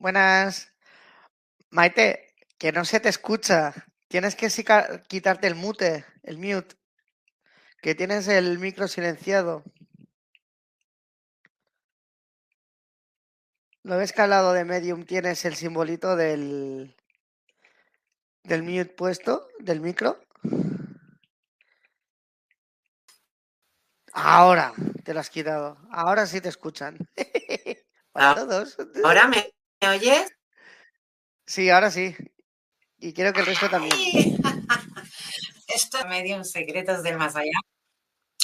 Buenas. Maite, que no se te escucha. Tienes que quitarte el mute, el mute. Que tienes el micro silenciado. ¿Lo ves que al lado de Medium tienes el simbolito del, del mute puesto, del micro? Ahora te lo has quitado. Ahora sí te escuchan. Para Ah, todos. ¿Ahora me oyes? Sí, ahora sí. Y quiero que el resto también. Esto es medio secretos del más allá.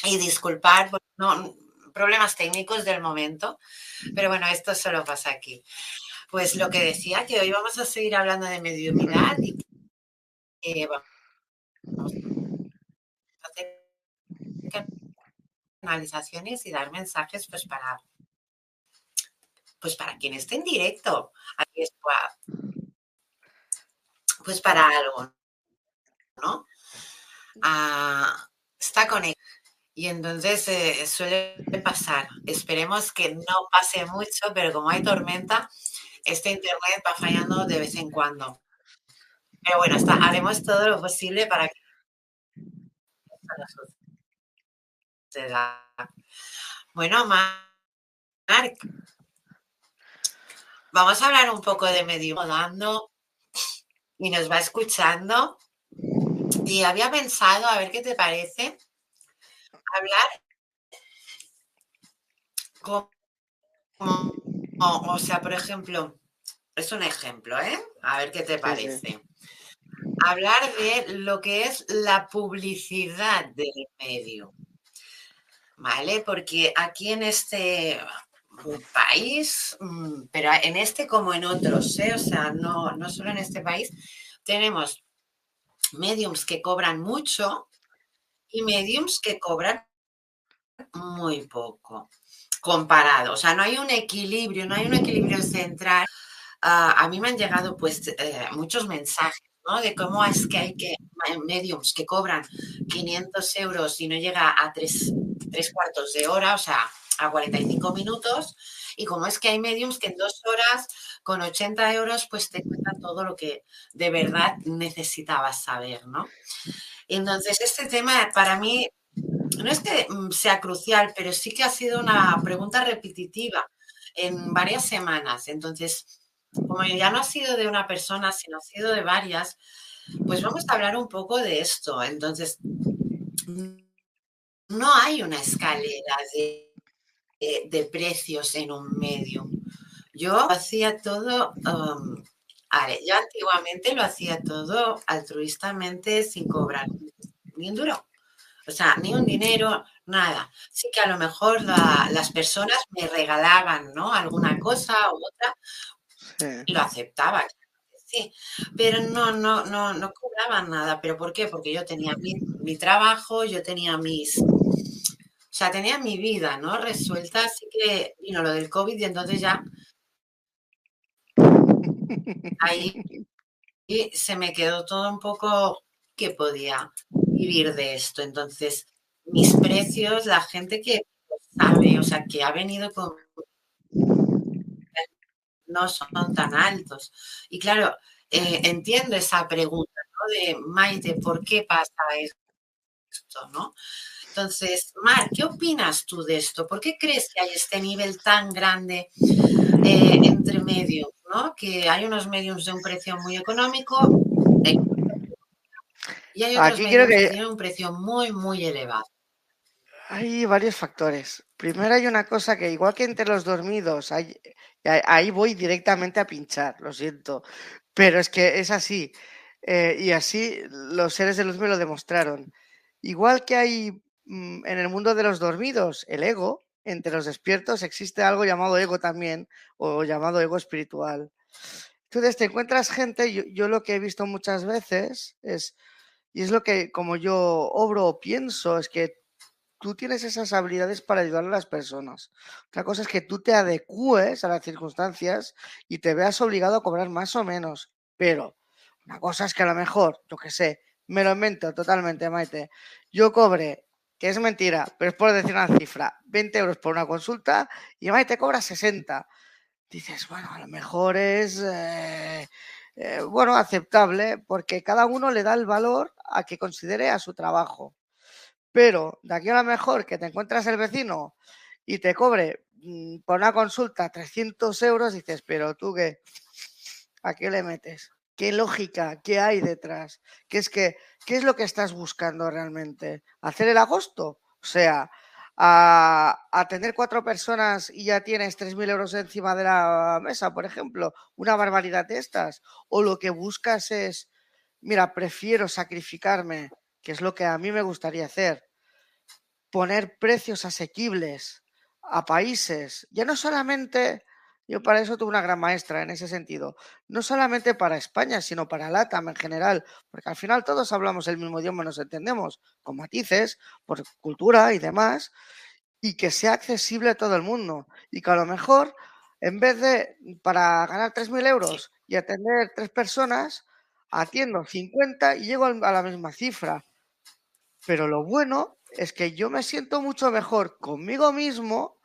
Y disculpar por no, problemas técnicos del momento, pero bueno, esto solo pasa aquí. Pues lo que decía, que hoy vamos a seguir hablando de mediunidad y que vamos a hacer canalizaciones y dar mensajes pues para pues para quien esté en directo, aquí es pues para algo, ¿no? Ah, está conectado. Y entonces eh, suele pasar. Esperemos que no pase mucho, pero como hay tormenta, este internet va fallando de vez en cuando. Pero bueno, haremos todo lo posible para que. Bueno, Marc, vamos a hablar un poco de medio dando y nos va escuchando. Y había pensado, a ver qué te parece, hablar como, o sea, por ejemplo, es un ejemplo, ¿eh? A ver qué te sí. parece. Hablar de lo que es la publicidad del medio, ¿vale? Porque aquí en este país, mm, pero en este como en otros, ¿eh? O sea, no, no solo en este país, tenemos mediums que cobran mucho y mediums que cobran muy poco. comparado. O sea, no hay un equilibrio, no hay un equilibrio central. Ah, a mí me han llegado pues eh, muchos mensajes ¿no? de cómo es que hay que mediums que cobran 500 euros y no llega a tres, tres cuartos de hora, o sea, a 45 minutos, y cómo es que hay mediums que en dos horas con 80 euros pues te cuentan todo lo que de verdad necesitabas saber, ¿no? Entonces, este tema para mí no es que mm, sea crucial, pero sí que ha sido una pregunta repetitiva en varias semanas. Entonces, como ya no ha sido de una persona, sino ha sido de varias, pues vamos a hablar un poco de esto. Entonces, no hay una escalera de, precios en un medio. Yo hacía todo, um, yo antiguamente lo hacía todo altruistamente sin cobrar ni un duro. O sea, ni un dinero, nada. Sí que a lo mejor las personas me regalaban, ¿no? Alguna cosa u otra, lo aceptaba, sí, pero no, no, no, no cobraban nada. ¿Pero por qué? Porque yo tenía mi, mi trabajo, yo tenía mis, sea, tenía mi vida, ¿no? Resuelta, así que vino lo del COVID y entonces ya ahí y se me quedó todo un poco que podía vivir de esto. Entonces, mis precios, la gente que sabe, o sea, que ha venido con no son tan altos. Y claro, eh, entiendo esa pregunta, ¿no? De Maite, ¿por qué pasa esto, no? Entonces, Mar, ¿qué opinas tú de esto? ¿Por qué crees que hay este nivel tan grande eh, entre medios, ¿no? Que hay unos medios de un precio muy económico y hay otros Aquí que... tienen un precio muy, muy elevado. Hay varios factores. Primero hay una cosa que igual que entre los dormidos, hay, ahí voy directamente a pinchar, lo siento, pero es que es así. Eh, y así los seres de luz me lo demostraron. Igual que hay en el mundo de los dormidos el ego, entre los despiertos existe algo llamado ego también, o llamado ego espiritual. Entonces te encuentras gente, yo lo que he visto muchas veces es y es lo que, como yo obro o pienso, es que tú tienes esas habilidades para ayudar a las personas. Otra cosa es que tú te adecues a las circunstancias y te veas obligado a cobrar más o menos. Pero una cosa es que a lo mejor, yo qué sé, me lo invento totalmente, Maite. Yo cobre, que es mentira, pero es por decir una cifra, 20 euros por una consulta y Maite cobra 60. Dices, bueno, a lo mejor es... Eh, eh, bueno, aceptable, porque cada uno le da el valor a que considere a su trabajo. Pero de aquí a lo mejor que te encuentras el vecino y te cobre mm, por una consulta 300 euros, dices, pero tú qué, ¿a qué le metes? ¿Qué lógica? ¿Qué hay detrás? ¿Qué es, ¿Qué es lo que estás buscando realmente? ¿Hacer el agosto? O sea, a, tener cuatro personas y ya tienes 3.000 euros encima de la mesa, por ejemplo, una barbaridad de estas, o lo que buscas es, mira, prefiero sacrificarme, que es lo que a mí me gustaría hacer, poner precios asequibles a países, ya no solamente, yo para eso tuve una gran maestra en ese sentido, no solamente para España, sino para LATAM en general, porque al final todos hablamos el mismo idioma, nos entendemos, con matices, por cultura y demás, y que sea accesible a todo el mundo, y que a lo mejor, en vez de, para ganar 3.000 euros y atender tres personas, atiendo 50 y llego a la misma cifra. Pero lo bueno es que yo me siento mucho mejor conmigo mismo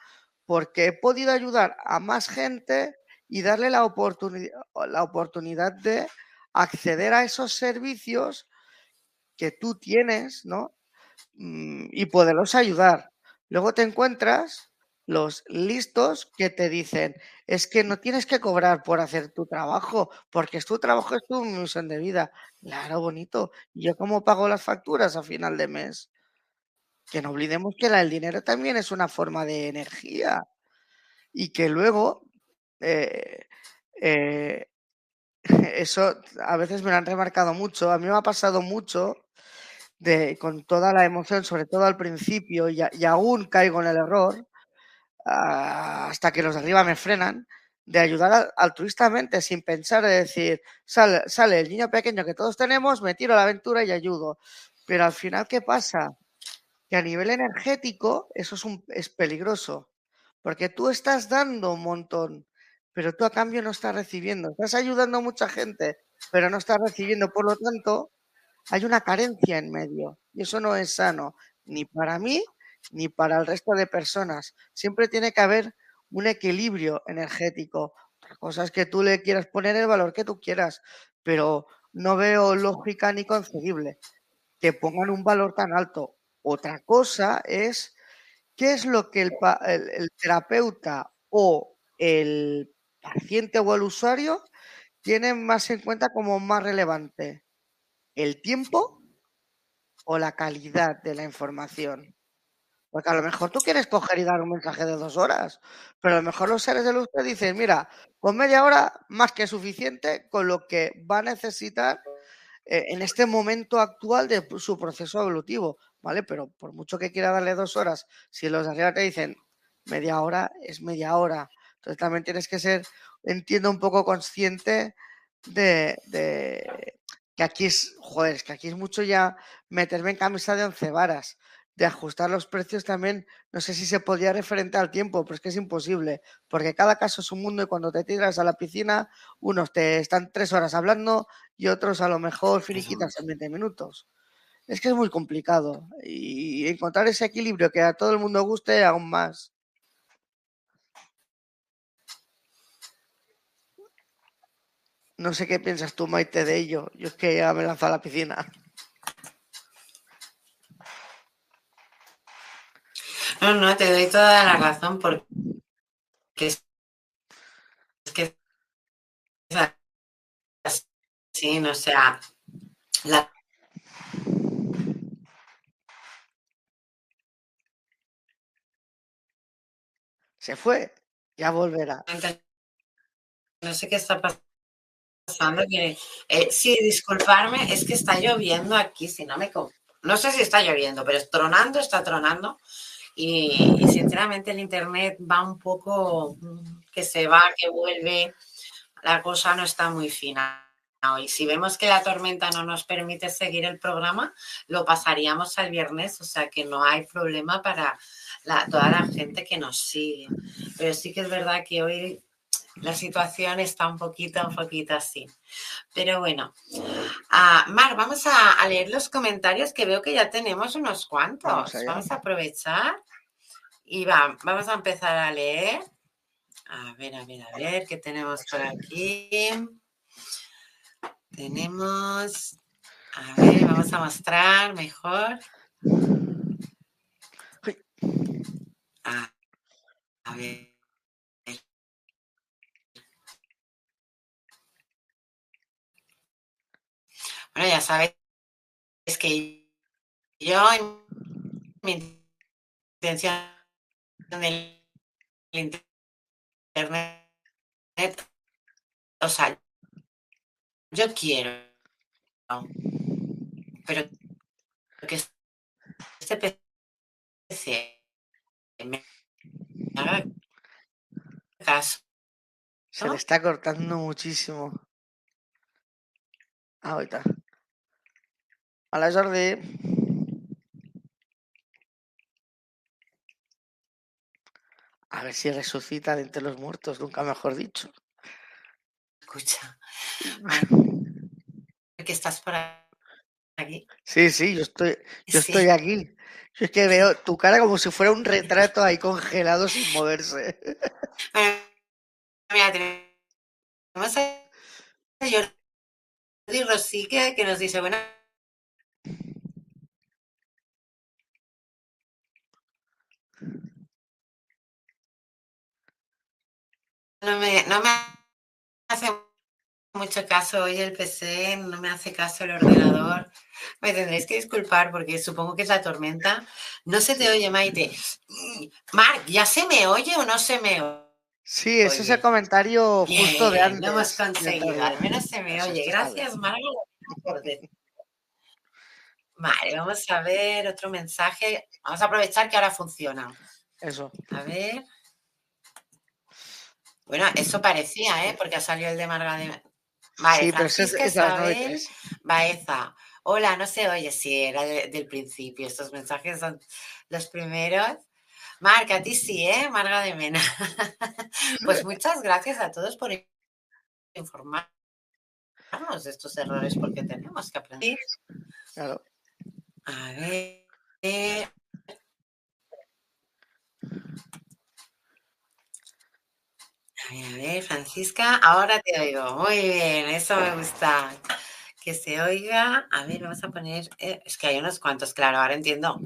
porque he podido ayudar a más gente y darle la, oportunidad, la oportunidad de acceder a esos servicios que tú tienes, ¿no? Mm, y poderlos ayudar. Luego te encuentras los listos que te dicen, es que no tienes que cobrar por hacer tu trabajo, porque es tu trabajo, es tu misión de vida. Claro, bonito. ¿Y yo cómo pago las facturas a final de mes? Que no olvidemos que el dinero también es una forma de energía y que luego eh, eh, eso a veces me lo han remarcado mucho. A mí me ha pasado mucho de, con toda la emoción, sobre todo al principio, y, aún caigo en el error, ah, hasta que los de arriba me frenan, de ayudar altruistamente, sin pensar, de decir, sale, sale el niño pequeño que todos tenemos, me tiro a la aventura y ayudo. Pero al final, ¿qué pasa? Que a nivel energético eso es, un, es peligroso, porque tú estás dando un montón, pero tú a cambio no estás recibiendo. Estás ayudando a mucha gente, pero no estás recibiendo. Por lo tanto, hay una carencia en medio y eso no es sano ni para mí ni para el resto de personas. Siempre tiene que haber un equilibrio energético. Otra cosa es que tú le quieras poner el valor que tú quieras, pero no veo lógica ni concebible que pongan un valor tan alto. Otra cosa es qué es lo que el, terapeuta o el paciente o el usuario tienen más en cuenta como más relevante. ¿El tiempo o la calidad de la información? Porque a lo mejor tú quieres coger y dar un mensaje de dos horas, pero a lo mejor los seres de luz te dicen, mira, con media hora más que suficiente con lo que va a necesitar eh, en este momento actual de su proceso evolutivo, ¿vale? Pero por mucho que quiera darle dos horas, si los de arriba te dicen media hora, es media hora. Entonces también tienes que ser, entiendo, un poco consciente de, de que aquí es, joder, es que aquí es mucho ya meterme en camisa de once varas de ajustar los precios también, no sé si se podría referente al tiempo, pero es que es imposible, porque cada caso es un mundo y cuando te tiras a la piscina, unos te están tres horas hablando y otros a lo mejor finiquitas en 20 minutos. Es que es muy complicado y encontrar ese equilibrio que a todo el mundo guste aún más. No sé qué piensas tú, Maite, de ello. Yo es que ya me lanzo a la piscina. No, no, te doy toda la razón porque es, que sí, no sea, la se fue, ya volverá. No sé qué está pasando. Eh, sí, disculparme, es que está lloviendo aquí, si no me... No sé si está lloviendo, pero tronando, está tronando. Y, sinceramente el Internet va un poco que se va, que vuelve, la cosa no está muy fina. Y si vemos que la tormenta no nos permite seguir el programa, lo pasaríamos al viernes, o sea que no hay problema para toda la gente que nos sigue. Pero sí que es verdad que hoy la situación está un poquito, un poquito así. Pero bueno, uh, Mar, vamos a, leer los comentarios que veo que ya tenemos unos cuantos. Vamos, a aprovechar y va, vamos a empezar a leer. A ver, a ver, a ver, ¿qué tenemos por aquí? Tenemos, a ver, vamos a mostrar mejor. A ver. Bueno, ya sabéis que yo mi intención del internet, o sea, yo quiero, pero que este PC me haga caso. Se le está cortando muchísimo. Ahorita. Hola Jordi. A ver si resucita de entre los muertos, nunca mejor dicho. Escucha. ¿Que estás por aquí? Sí, sí, yo estoy, yo estoy aquí. Yo es que veo tu cara como si fuera un retrato ahí congelado sin moverse. mira, tenemos a Jordi Rosique que nos dice, bueno, no me, no me hace mucho caso hoy el PC, no me hace caso el ordenador. Me tendréis que disculpar porque supongo que es la tormenta. No se te oye, Maite. Marc, ¿ya se me oye o no se me oye? Sí, ese es el comentario justo de antes. Lo hemos conseguido, al menos se me oye. Gracias, Marc. Vale, vamos a ver otro mensaje. Vamos a aprovechar que ahora funciona. Eso. A ver. Bueno, eso parecía, ¿eh? Porque ha salido el de Marga de... Vale, sí, Francisca Isabel Baeza. Hola, no se oye. Sí, era del principio. Estos mensajes son los primeros. Marca, a ti sí, ¿eh? Marga de Mena. pues muchas gracias a todos por informarnos de estos errores porque tenemos que aprender. Claro. A ver. Ver, a ver, Francisca, ahora te oigo. Muy bien, eso me gusta. Que se oiga. A ver, vamos a poner. eh, es que hay unos cuantos, claro, ahora entiendo.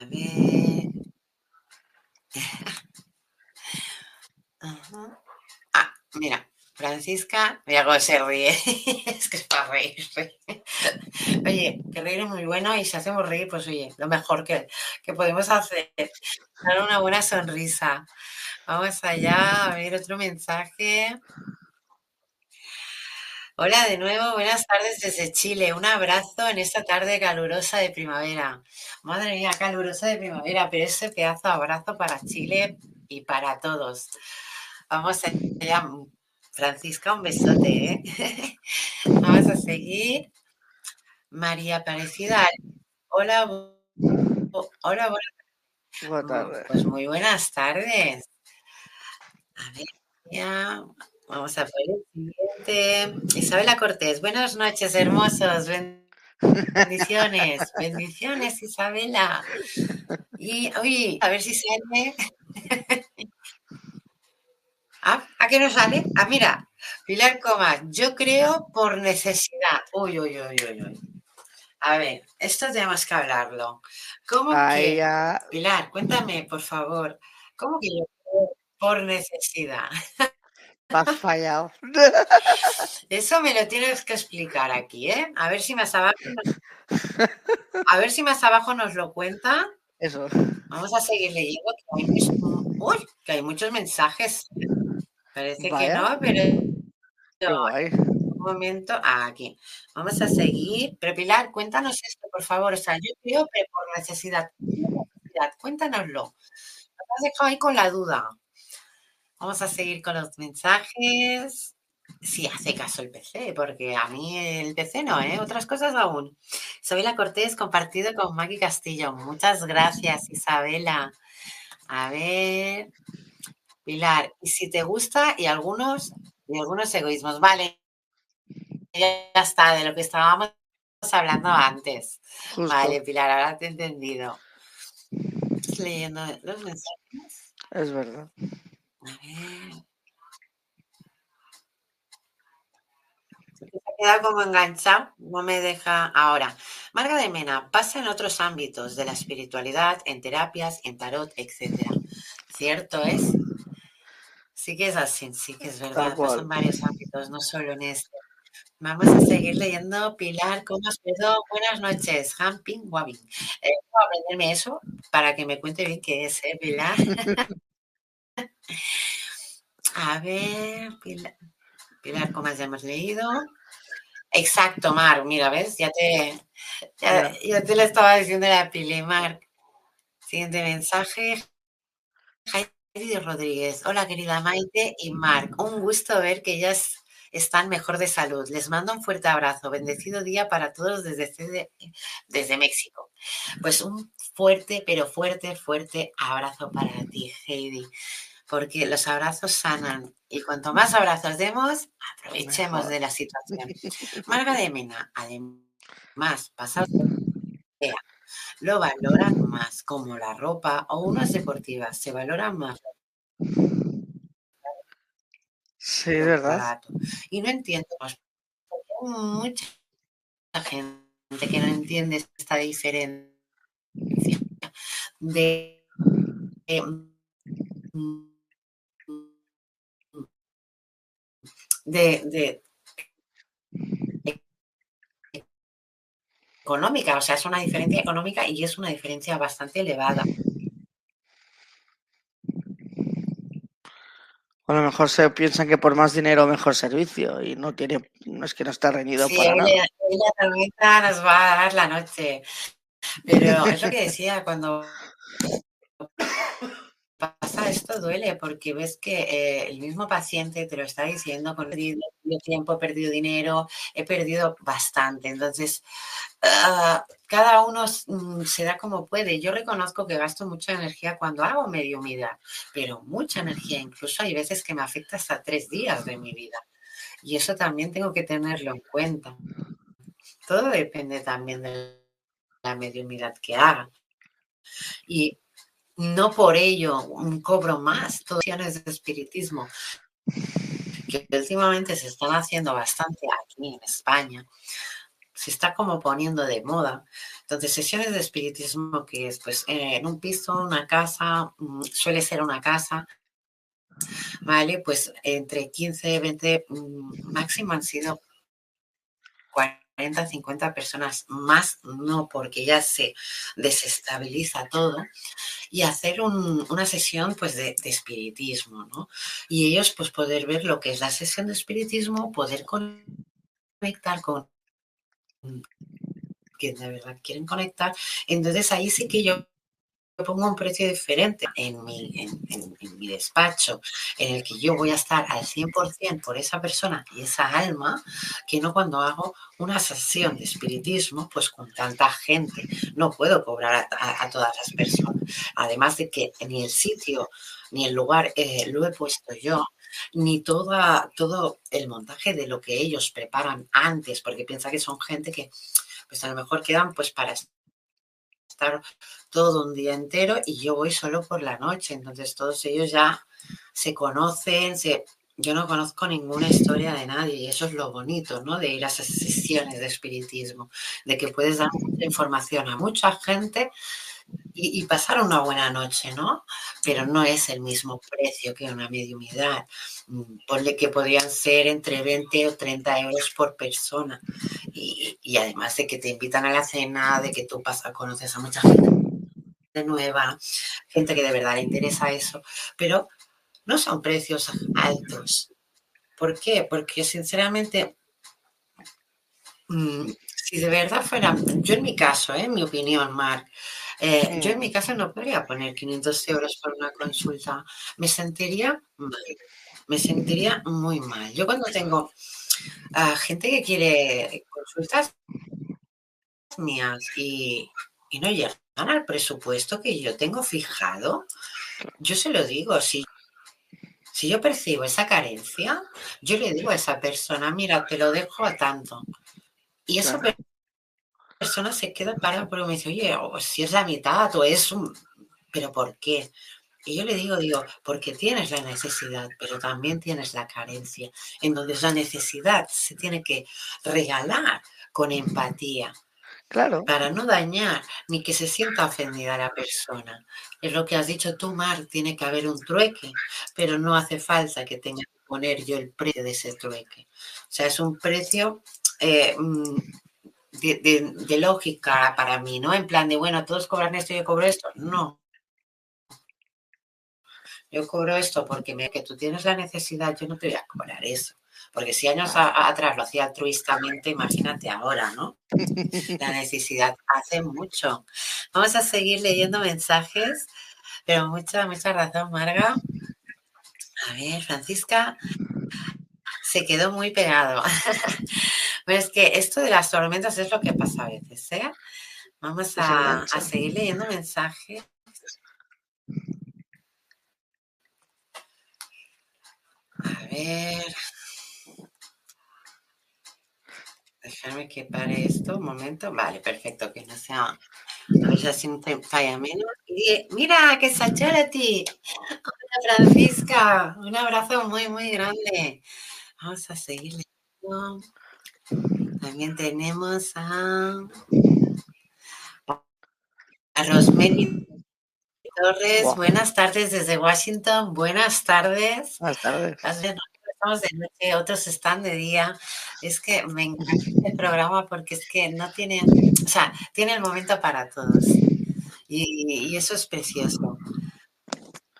A ver. Ajá. Ah, mira, Francisca, mira cómo se ríe. es que es para reírse. Oye, que reír es muy bueno y si hacemos reír, pues oye, lo mejor que, que podemos hacer. Dar una buena sonrisa. Vamos allá, a ver otro mensaje. Hola de nuevo, buenas tardes desde Chile. Un abrazo en esta tarde calurosa de primavera. Madre mía, calurosa de primavera, pero ese pedazo de abrazo para Chile y para todos. Vamos allá, Francisca, un besote. ¿eh? Vamos a seguir. María Aparecida, hola, hola, buenas Buenas tardes. Pues muy buenas tardes. A ver, ya. Vamos a por el siguiente. Isabela Cortés, buenas noches, hermosos. Bendiciones, bendiciones, Isabela. Y, uy, a ver si sale. Ah, ¿a qué no sale? Ah, mira, Pilar Comas, yo creo por necesidad. Uy, uy, uy, uy, uy. A ver, esto tenemos que hablarlo. ¿Cómo Ahí que, ya Pilar, cuéntame, por favor, ¿cómo que yo por necesidad? has fallado. Eso me lo tienes que explicar aquí, ¿eh? A ver si más abajo nos, a ver si más abajo nos lo cuenta. Eso. Vamos a seguir leyendo. Que hay, muchos- uy, que hay muchos mensajes. Parece que no, pero un momento. Ah, aquí. Vamos a seguir. Pero Pilar, cuéntanos esto, por favor. O sea, yo creo que por necesidad. necesidad, Cuéntanoslo. Nos has dejado ahí con la duda. Vamos a seguir con los mensajes. Si hace caso el PC, porque a mí el PC no, ¿eh? Otras cosas aún. Isabela Cortés, compartido con Maggie Castillo. Muchas gracias, Isabela. A ver. Pilar, y si te gusta, y algunos, y algunos egoísmos. Vale, ya está, de lo que estábamos hablando antes. Justo. Vale, Pilar, ahora te he entendido. Estoy leyendo los mensajes. Es verdad. A ver. Se ha quedado como enganchado, no me deja ahora. Marga de Mena pasa en otros ámbitos de la espiritualidad, en terapias, en tarot, etcétera. ¿Cierto es? Sí que es así, sí que es verdad. Tal cual. Pasa en varios ámbitos, no solo en este. Vamos a seguir leyendo. Pilar, ¿cómo has perdón? Buenas noches. Hamping Wabbing. Eh, voy a aprenderme eso para que me cuente bien qué es, ¿eh, Pilar? A ver, Pilar, Pilar, ¿cómo ya hemos leído? Exacto, Mar, mira, ¿ves? Ya te, ya, ya te lo estaba diciendo la Pili, Mar. Siguiente mensaje. Heidi Rodríguez. Hola, querida Maite y Marc. Un gusto ver que ellas están mejor de salud. Les mando un fuerte abrazo. Bendecido día para todos desde, CD desde México. Pues un fuerte, pero fuerte, fuerte abrazo para ti, Heidi. Porque los abrazos sanan y cuanto más abrazos demos, aprovechemos de la situación. Marga de Mena, además, pasado lo valoran más, como la ropa o unas deportivas, se valoran más Sí, es verdad. Y no entiendo, pues, mucha gente que no entiende esta diferencia de, de, de- de- económica, o sea, es una diferencia económica y es una diferencia bastante elevada. A lo mejor se piensan que por más dinero mejor servicio y no tiene, no es que no está reñido Sí, para nada. la- la nos va a dar la noche. Pero es lo que decía, cuando pasa esto duele porque ves que eh, el mismo paciente te lo está diciendo con perdido, tiempo, perdido dinero, he perdido bastante. Entonces, ah, cada uno mm, se da como puede. Yo reconozco que gasto mucha energía cuando hago mediumidad, pero mucha energía. Incluso hay veces que me afecta hasta tres días de mi vida. Y eso también tengo que tenerlo en cuenta. Todo depende también de la mediumidad que haga. Y no por ello cobro más es de espiritismo que últimamente se están haciendo bastante aquí en España se está como poniendo de moda. Entonces, sesiones de espiritismo que es pues en un piso, una casa, mm, suele ser una casa, ¿vale? Pues entre 15 y 20 mm, máximo han sido 40, 50 personas más, no porque ya se desestabiliza todo, y hacer una sesión pues de, de, espiritismo, ¿no? Y ellos pues poder ver lo que es la sesión de espiritismo, poder conectar con que de verdad quieren conectar, entonces ahí sí que yo pongo un precio diferente en mi, en, mi despacho, en el que yo voy a estar al 100% por esa persona y esa alma, que no cuando hago una sesión de espiritismo, pues con tanta gente, no puedo cobrar a, todas las personas. Además de que ni el sitio ni el lugar eh, lo he puesto yo, ni toda, todo el montaje de lo que ellos preparan antes, porque piensa que son gente que pues a lo mejor quedan pues para todo un día entero y yo voy solo por la noche, entonces todos ellos ya se conocen, se, yo no conozco ninguna historia de nadie y eso es lo bonito, ¿no? De ir a esas sesiones de espiritismo, de que puedes dar información a mucha gente y, pasar una buena noche, ¿no? Pero no es el mismo precio que una mediumidad. Mm, ponle que podrían ser entre 20 o 30 euros por persona. Y, además de que te invitan a la cena, de que tú pasas, conoces a mucha gente nueva, gente que de verdad le interesa eso, pero no son precios altos. ¿Por qué? Porque sinceramente, mm, si de verdad fuera, yo en mi caso, ¿eh? en mi opinión, Marc, eh, yo en mi casa no podría poner 500 euros por una consulta. Me sentiría mal. Me sentiría muy mal. Yo cuando tengo a gente que quiere consultas mías y, no llegan al presupuesto que yo tengo fijado, yo se lo digo, si, si yo percibo esa carencia, yo le digo a esa persona, mira, te lo dejo a tanto. Y eso persona se queda parada porque me dice, oye, si es la mitad o es un... ¿Pero por qué? Y yo le digo, digo, porque tienes la necesidad, pero también tienes la carencia. Entonces la necesidad se tiene que regalar con empatía. Claro. Para no dañar ni que se sienta ofendida la persona. Es lo que has dicho tú, Mar, tiene que haber un trueque, pero no hace falta que tenga que poner yo el precio de ese trueque. O sea, es un precio eh, mm, de, lógica para mí, ¿no? En plan de, bueno, todos cobran esto y yo cobro esto. No. Yo cobro esto porque me, que tú tienes la necesidad, yo no te voy a cobrar eso. Porque si años atrás lo hacía altruistamente, imagínate ahora, ¿no? La necesidad hace mucho. Vamos a seguir leyendo mensajes, pero mucha, mucha razón, Marga. A ver, Francisca, se quedó muy pegado. Pues es que esto de las tormentas es lo que pasa a veces, ¿eh? Vamos a, seguir leyendo mensajes. A ver. Déjame que pare esto un momento. Vale, perfecto, que no sea. A ver si así falla menos. mira, que ti. Hola, Francisca. Un abrazo muy, muy grande. Vamos a seguir leyendo. También tenemos a, a Rosemary Torres. Buenas tardes desde Washington. Buenas tardes. Buenas tardes. Estamos de noche, otros están de día. Es que me encanta este programa porque es que no tiene, o sea, tiene el momento para todos. Y, y eso es precioso.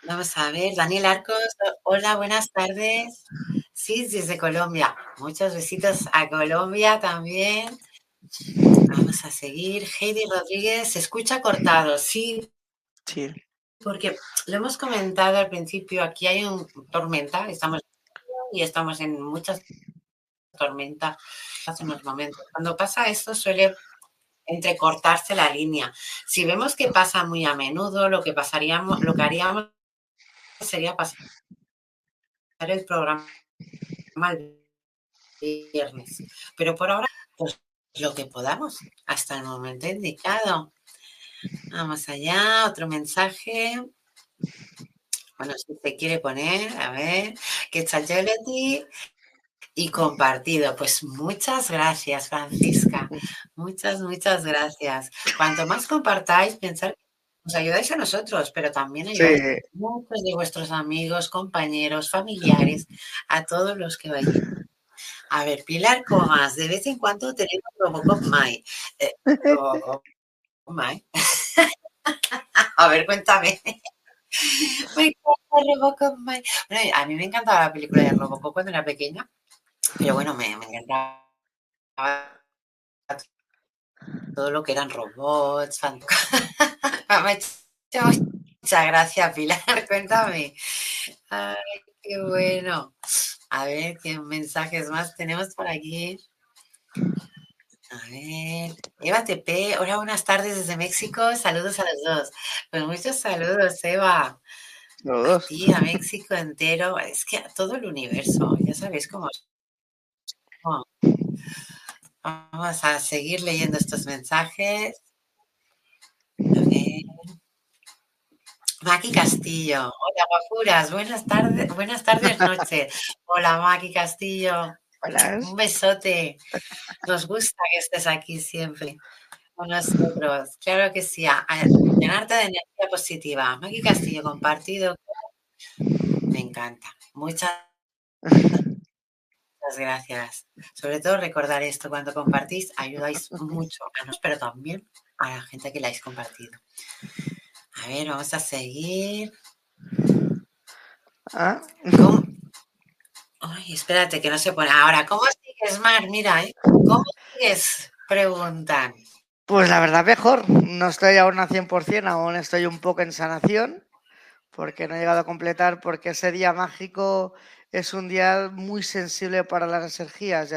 Vamos a ver, Daniel Arcos, hola, buenas tardes. Sí, desde Colombia. Muchos besitos a Colombia también. Vamos a seguir. Heidi Rodríguez, se escucha cortado, sí. Sí. Porque lo hemos comentado al principio, aquí hay un tormenta, estamos y estamos en muchas tormentas hace unos momentos. Cuando pasa esto suele entrecortarse la línea. Si vemos que pasa muy a menudo, lo que pasaríamos, lo que haríamos sería pasar el programa el viernes. Pero por ahora, pues lo que podamos, hasta el momento indicado. Vamos allá, otro mensaje. Bueno, si se quiere poner, a ver, que ti y compartido. Pues muchas gracias, Francisca. Muchas, muchas gracias. Cuanto más compartáis, pensar os ayudáis a nosotros, pero también ayudáis a muchos de vuestros amigos, compañeros, familiares, a todos los que vayan. A ver, Pilar Comas, de vez en cuando tenemos Robocop Mai. Eh, Robocop a ver, cuéntame. Me encanta Robocop Mai. a mí me encantaba la película de Robocop cuando era pequeña pero bueno, me, encantaba todo lo que eran robots, Muchas gracias, Pilar. Cuéntame. Ay, qué bueno. A ver, ¿qué mensajes más tenemos por aquí? A ver, Eva TP, hola, buenas tardes desde México, saludos a los dos. Pues muchos saludos, Eva. Saludos. Sí, a México entero, es que a todo el universo, ya sabéis cómo Vamos a seguir leyendo estos mensajes. Ver. Maki Castillo. Hola, guapuras. Buenas tardes, buenas tardes, noches. Hola, Maki Castillo. Hola. Un besote. Nos gusta que estés aquí siempre con nosotros. Claro que sí. A, llenarte de energía positiva. Maki Castillo, compartido. Me encanta. Muchas Muchas gracias. Sobre todo recordar esto, cuando compartís ayudáis mucho a nosotros, pero también a la gente que la habéis compartido. A ver, vamos a seguir. ¿Ah? Ay, espérate que no se pone. Ahora, ¿cómo sigues, Mar? Mira, ¿eh? ¿cómo sigues? Preguntan. Pues la verdad mejor. No estoy aún a 100%, aún estoy un poco en sanación, porque no he llegado a completar, porque ese día mágico es un día muy sensible para las energías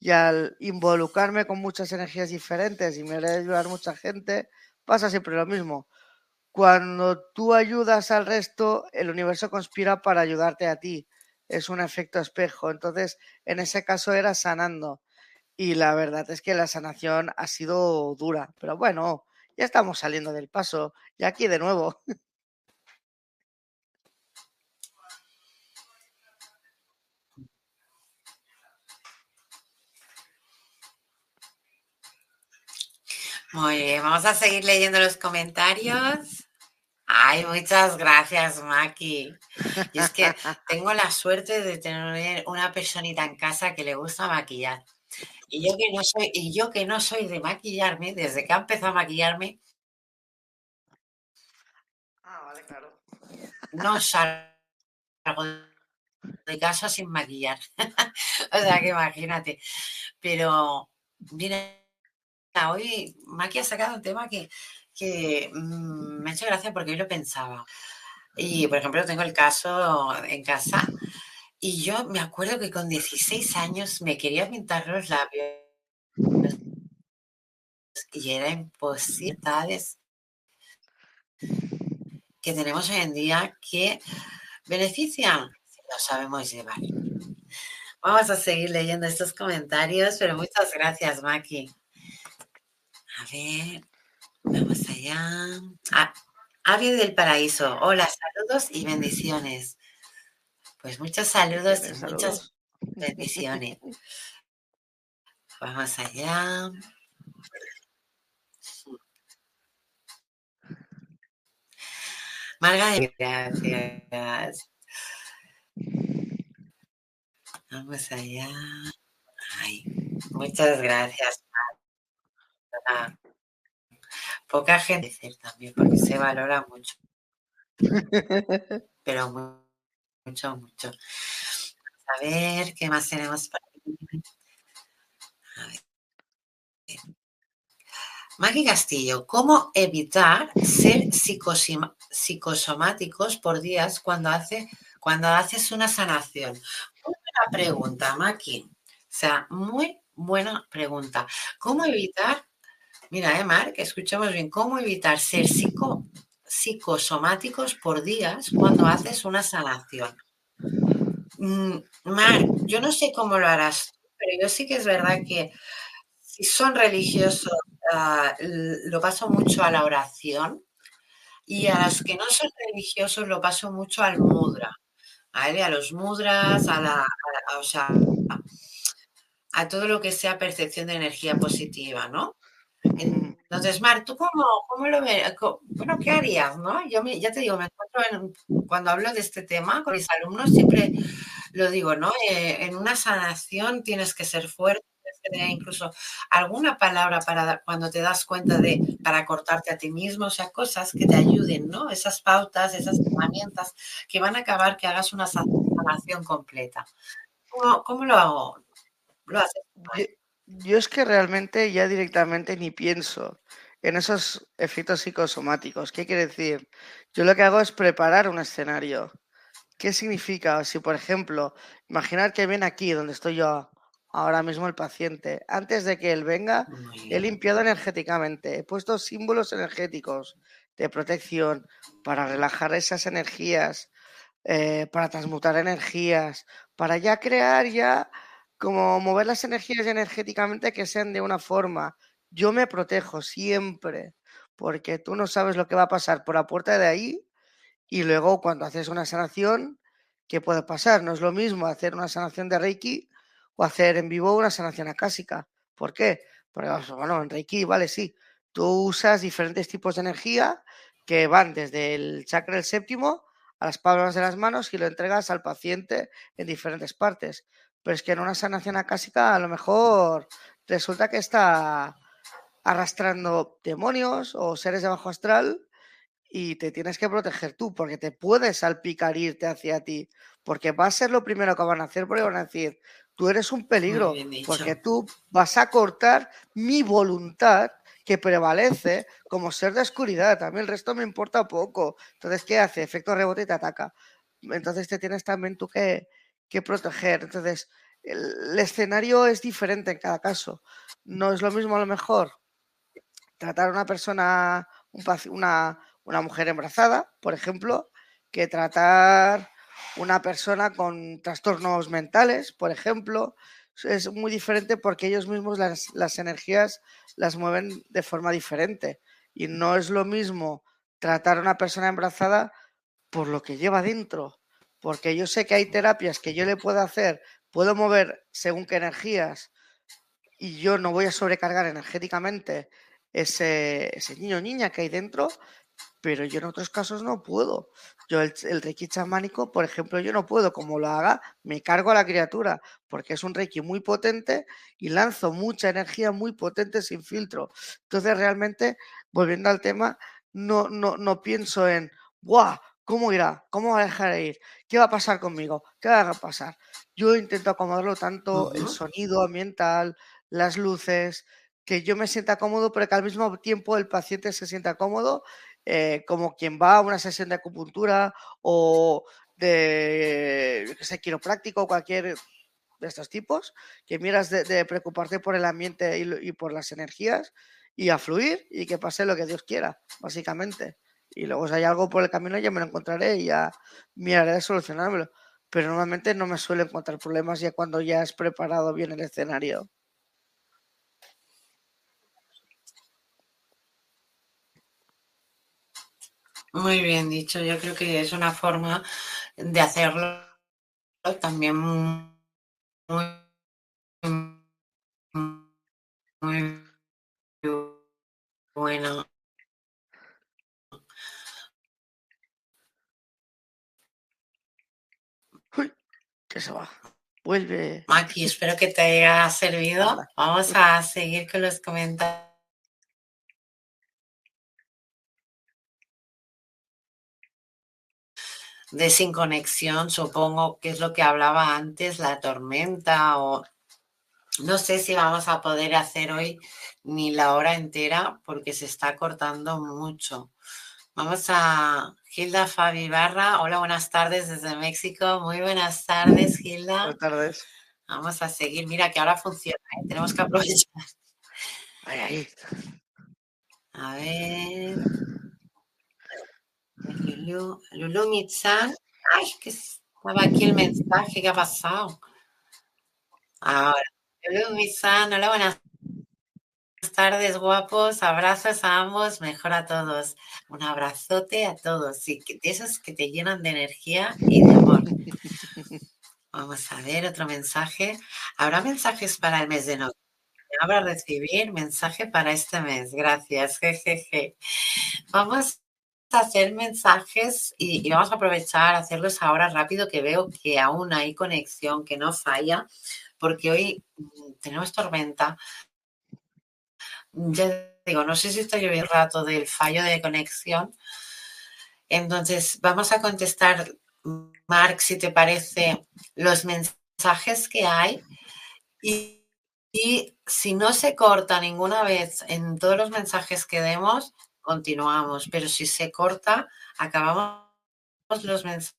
y al, involucrarme con muchas energías diferentes y me a ayudar mucha gente, pasa siempre lo mismo. Cuando tú ayudas al resto, el universo conspira para ayudarte a ti. Es un efecto espejo. Entonces, en ese caso era sanando. Y la verdad es que la sanación ha sido dura. Pero bueno, ya estamos saliendo del paso. Y aquí de nuevo. Muy bien, vamos a seguir leyendo los comentarios. Ay, muchas gracias, Maki. Y es que tengo la suerte de tener una personita en casa que le gusta maquillar. Y yo que no soy, y yo que no soy de maquillarme, desde que ha empezado a maquillarme, ah, vale, claro. no salgo de casa sin maquillar. o sea que imagínate. Pero mira hoy Maki ha sacado un tema que, mm, me ha hecho gracia porque yo lo pensaba. Y, por ejemplo, tengo el caso en casa y yo me acuerdo que con 16 años me quería pintar los labios y era imposible que tenemos hoy en día que benefician si lo sabemos llevar. Vamos a seguir leyendo estos comentarios, pero muchas gracias, Maki. A ver, vamos allá. Ah, del Paraíso. Hola, saludos y bendiciones. Pues muchos saludos y muchas bendiciones. Vamos allá. Margarita, gracias. Vamos allá. Ay, muchas gracias poca gente también, porque se valora mucho. Pero mucho, mucho. A ver, ¿qué más tenemos para A ver. Maggie Castillo, ¿cómo evitar ser psicosomáticos por días cuando, hace, cuando haces una sanación? Muy buena pregunta, Maki. O sea, muy buena pregunta. ¿Cómo evitar Mira, eh, Marc, escuchemos bien, ¿cómo evitar ser psico, psicosomáticos por días cuando haces una sanación? Mm, Marc, yo no sé cómo lo harás, pero yo sí que es verdad que si son religiosos, uh, lo paso mucho a la oración y a los que no son religiosos lo paso mucho al mudra. A los mudras, a a todo lo que sea percepción de energía positiva, ¿no? Entonces, Mar, ¿tú cómo, cómo lo ves? Bueno, ¿qué harías, no? Yo me, ya te digo, me encuentro en, cuando hablo de este tema con mis alumnos, siempre lo digo, ¿no? Eh, en una sanación tienes que ser fuerte, incluso alguna palabra para cuando te das cuenta de, para cortarte a ti mismo, o sea, cosas que te ayuden, ¿no? Esas pautas, esas herramientas que van a acabar que hagas una sanación completa. ¿Cómo, cómo lo hago? ¿Lo haces? Yo es que realmente ya directamente ni pienso en esos efectos psicosomáticos. ¿Qué quiere decir? Yo lo que hago es preparar un escenario. ¿Qué significa? Si, por ejemplo, imaginar que viene aquí, donde estoy yo ahora mismo el paciente, antes de que él venga, he limpiado energéticamente, he puesto símbolos energéticos de protección para relajar esas energías, eh, para transmutar energías, para ya crear ya como mover las energías energéticamente que sean de una forma. Yo me protejo siempre, porque tú no sabes lo que va a pasar por la puerta de ahí y luego cuando haces una sanación, ¿qué puede pasar? No es lo mismo hacer una sanación de Reiki o hacer en vivo una sanación acásica. ¿Por qué? Porque, bueno, en Reiki, vale, sí, tú usas diferentes tipos de energía que van desde el chakra del séptimo a las palmas de las manos y lo entregas al paciente en diferentes partes. Pero es que en una sanación acásica a lo mejor resulta que está arrastrando demonios o seres de bajo astral y te tienes que proteger tú porque te puedes salpicar irte hacia ti porque va a ser lo primero que van a hacer porque van a decir tú eres un peligro porque tú vas a cortar mi voluntad que prevalece como ser de oscuridad a mí el resto me importa poco entonces qué hace efecto rebote y te ataca. Entonces te tienes también tú que que proteger. Entonces, el, escenario es diferente en cada caso. No es lo mismo a lo mejor tratar a una persona, una, una mujer embarazada, por ejemplo, que tratar una persona con trastornos mentales, por ejemplo. Es muy diferente porque ellos mismos las, las energías las mueven de forma diferente. Y no es lo mismo tratar a una persona embarazada por lo que lleva dentro, porque yo sé que hay terapias que yo le puedo hacer, puedo mover según qué energías y yo no voy a sobrecargar energéticamente ese, ese niño o niña que hay dentro, pero yo en otros casos no puedo. Yo el, el, reiki chamánico, por ejemplo, yo no puedo, como lo haga, me cargo a la criatura, porque es un reiki muy potente y lanzo mucha energía muy potente sin filtro. Entonces, realmente, volviendo al tema, no, no, no pienso en, ¡buah! ¿Cómo irá? ¿Cómo va a dejar de ir? ¿Qué va a pasar conmigo? ¿Qué va a pasar? Yo intento acomodarlo tanto uh -huh. el sonido ambiental, las luces, que yo me sienta cómodo, pero que al mismo tiempo el paciente se sienta cómodo, eh, como quien va a una sesión de acupuntura o de, qué sé, quiropráctico, cualquier de estos tipos, que miras de, de preocuparte por el ambiente y, y por las energías y a fluir y que pase lo que Dios quiera, básicamente y luego si hay algo por el camino ya me lo encontraré y ya miraré de solucionármelo. Pero normalmente no me suele encontrar problemas ya cuando ya has preparado bien el escenario. Muy bien dicho, yo creo que es una forma de hacerlo también muy, muy bueno. Que se va. Vuelve. Maki, espero que te haya servido. Vamos a seguir con los comentarios. De sin conexión, supongo que es lo que hablaba antes, la tormenta o no sé si vamos a poder hacer hoy ni la hora entera porque se está cortando mucho. Vamos a Gilda Fabi Barra. Hola, buenas tardes desde México. Muy buenas tardes, Gilda. Buenas tardes. Vamos a seguir. Mira que ahora funciona, ¿eh? tenemos que aprovechar. Ahí, ahí. A ver. Lulu, Lulu Mitsan. Ay, que estaba aquí el mensaje que ha pasado. Ahora, Lulu Mitsan, hola, buenas tardes, guapos. Abrazos a ambos, mejor a todos. Un abrazote a todos. Y de esos que te llenan de energía y de amor. Vamos a ver otro mensaje. ¿Habrá mensajes para el mes de noviembre? Habrá recibir mensaje para este mes. Gracias. Jejeje. Vamos a hacer mensajes y, y, vamos a aprovechar a hacerlos ahora rápido que veo que aún hay conexión, que no falla, porque hoy mm, tenemos tormenta. Ya digo, no sé si estoy lloviendo rato del fallo de conexión. Entonces, vamos a contestar Mark, si te parece, los mensajes que hay y, y, si no se corta ninguna vez en todos los mensajes que demos, continuamos. Pero si se corta, acabamos los mensajes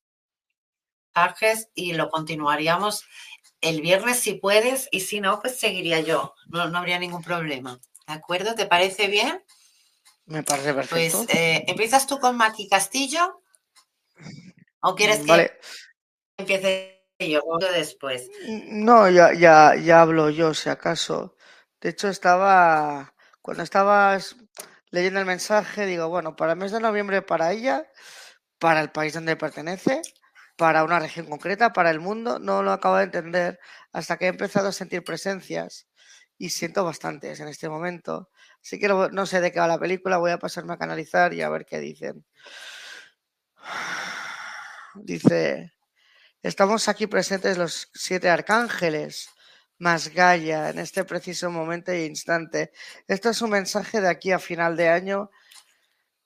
y lo continuaríamos el viernes si puedes y si no, pues seguiría yo. No, no habría ningún problema. ¿De acuerdo? ¿Te parece bien? Me parece perfecto. Pues eh, empiezas tú con Maki Castillo. ¿O quieres que Vale. empiece yo después? No, ya, ya, ya hablo yo, si acaso. De hecho, estaba. Cuando estabas leyendo el mensaje, digo, bueno, para el mes de noviembre para ella, para el país donde pertenece, para una región concreta, para el mundo, no lo acabo de entender hasta que he empezado a sentir presencias y siento bastantes en este momento. Así que no, sé de qué va la película, voy a pasarme a canalizar y a ver qué dicen. Dice, estamos aquí presentes los siete arcángeles más Gaia en este preciso momento e instante. Esto es un mensaje de aquí a final de año,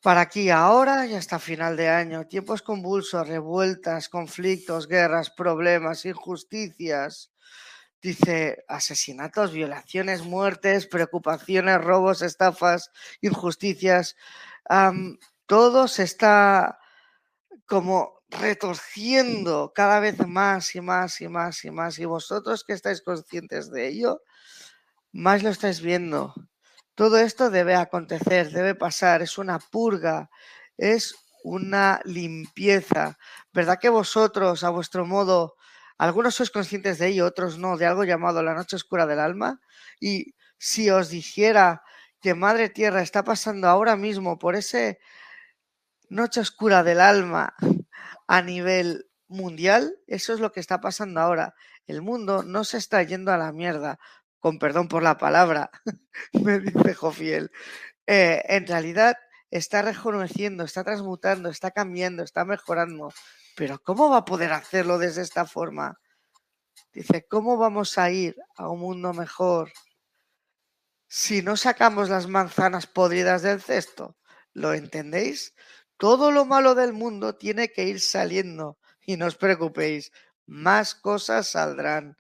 para aquí ahora y hasta final de año. Tiempos convulsos, revueltas, conflictos, guerras, problemas, injusticias. Dice asesinatos, violaciones, muertes, preocupaciones, robos, estafas, injusticias. Todo se está como retorciendo cada vez más y más y más y más. Y vosotros que estáis conscientes de ello, más lo estáis viendo. Todo esto debe acontecer, debe pasar, es una purga, es una limpieza. ¿Verdad que vosotros, a vuestro modo, algunos sois conscientes de ello, otros no, de algo llamado la noche oscura del alma? Y si os dijera que Madre Tierra está pasando ahora mismo por ese noche oscura del alma a nivel mundial, eso es lo que está pasando ahora. El mundo no se está yendo a la mierda, con perdón por la palabra, me dice Jofiel. Eh, en realidad está rejuveneciendo, está transmutando, está cambiando, está mejorando. Pero ¿cómo va a poder hacerlo desde esta forma? Dice, ¿cómo vamos a ir a un mundo mejor si no sacamos las manzanas podridas del cesto? ¿Lo entendéis? Todo lo malo del mundo tiene que ir saliendo y no os preocupéis, más cosas saldrán.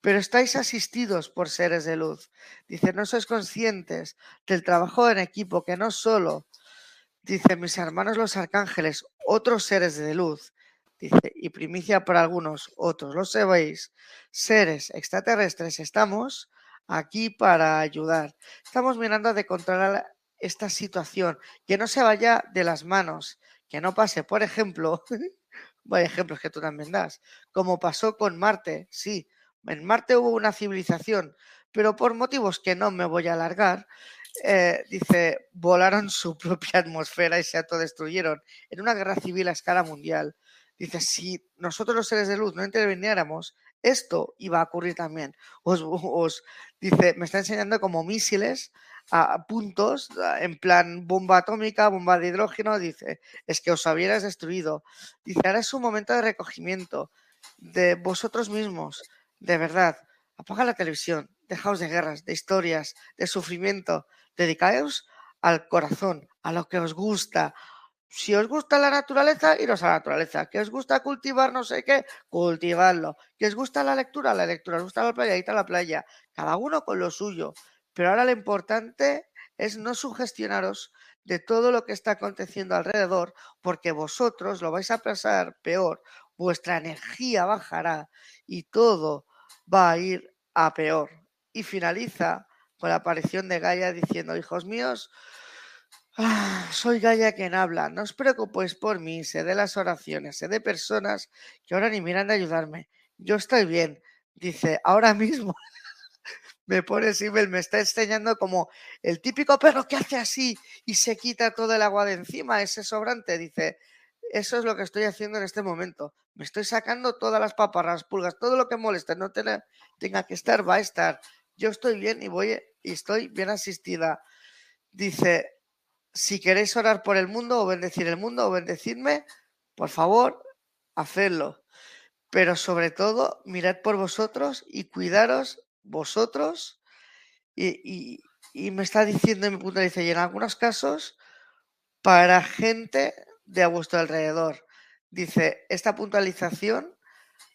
Pero estáis asistidos por seres de luz. Dice, no sois conscientes del trabajo en equipo que no solo, dice, mis hermanos los arcángeles, otros seres de luz, dice, y primicia para algunos, otros lo sabéis, seres extraterrestres, estamos aquí para ayudar. Estamos mirando de controlar esta situación, que no se vaya de las manos, que no pase, por ejemplo, hay ejemplos que tú también das, como pasó con Marte, sí, en Marte hubo una civilización, pero por motivos que no me voy a alargar, eh, dice, volaron su propia atmósfera y se autodestruyeron en una guerra civil a escala mundial. Dice, si nosotros los seres de luz no interviniéramos, esto iba a ocurrir también. Os, dice, me está enseñando como misiles a puntos, en plan bomba atómica, bomba de hidrógeno, dice, es que os habierais destruido. Dice, ahora es un momento de recogimiento de vosotros mismos, de verdad. Apaga la televisión, dejaos de guerras, de historias, de sufrimiento, dedicaos al corazón, a lo que os gusta. Si os gusta la naturaleza, iros a la naturaleza. Que os gusta cultivar no sé qué, cultivadlo. Que os gusta la lectura, la lectura. Os gusta la playa, a la playa. Cada uno con lo suyo. Pero ahora lo importante es no sugestionaros de todo lo que está aconteciendo alrededor, porque vosotros lo vais a pasar peor, vuestra energía bajará y todo va a ir a peor. Y finaliza con la aparición de Gaia diciendo, hijos míos, Ah, soy Gaia quien habla. No os preocupéis por mí. Sé de las oraciones, sé de personas que ahora ni miran de ayudarme. Yo estoy bien. Dice, ahora mismo me pone Sibel, me está enseñando como el típico perro que hace así y se quita todo el agua de encima, ese sobrante. Dice, eso es lo que estoy haciendo en este momento. Me estoy sacando todas las paparras, pulgas, todo lo que moleste, no tenga, tenga que estar, va a estar. Yo estoy bien y voy y estoy bien asistida. Dice, si queréis orar por el mundo o bendecir el mundo o bendecirme, por favor, hacedlo. Pero sobre todo, mirad por vosotros y cuidaros vosotros. Y, me está diciendo en mi punto y en algunos casos, para gente de a vuestro alrededor. Dice, esta puntualización,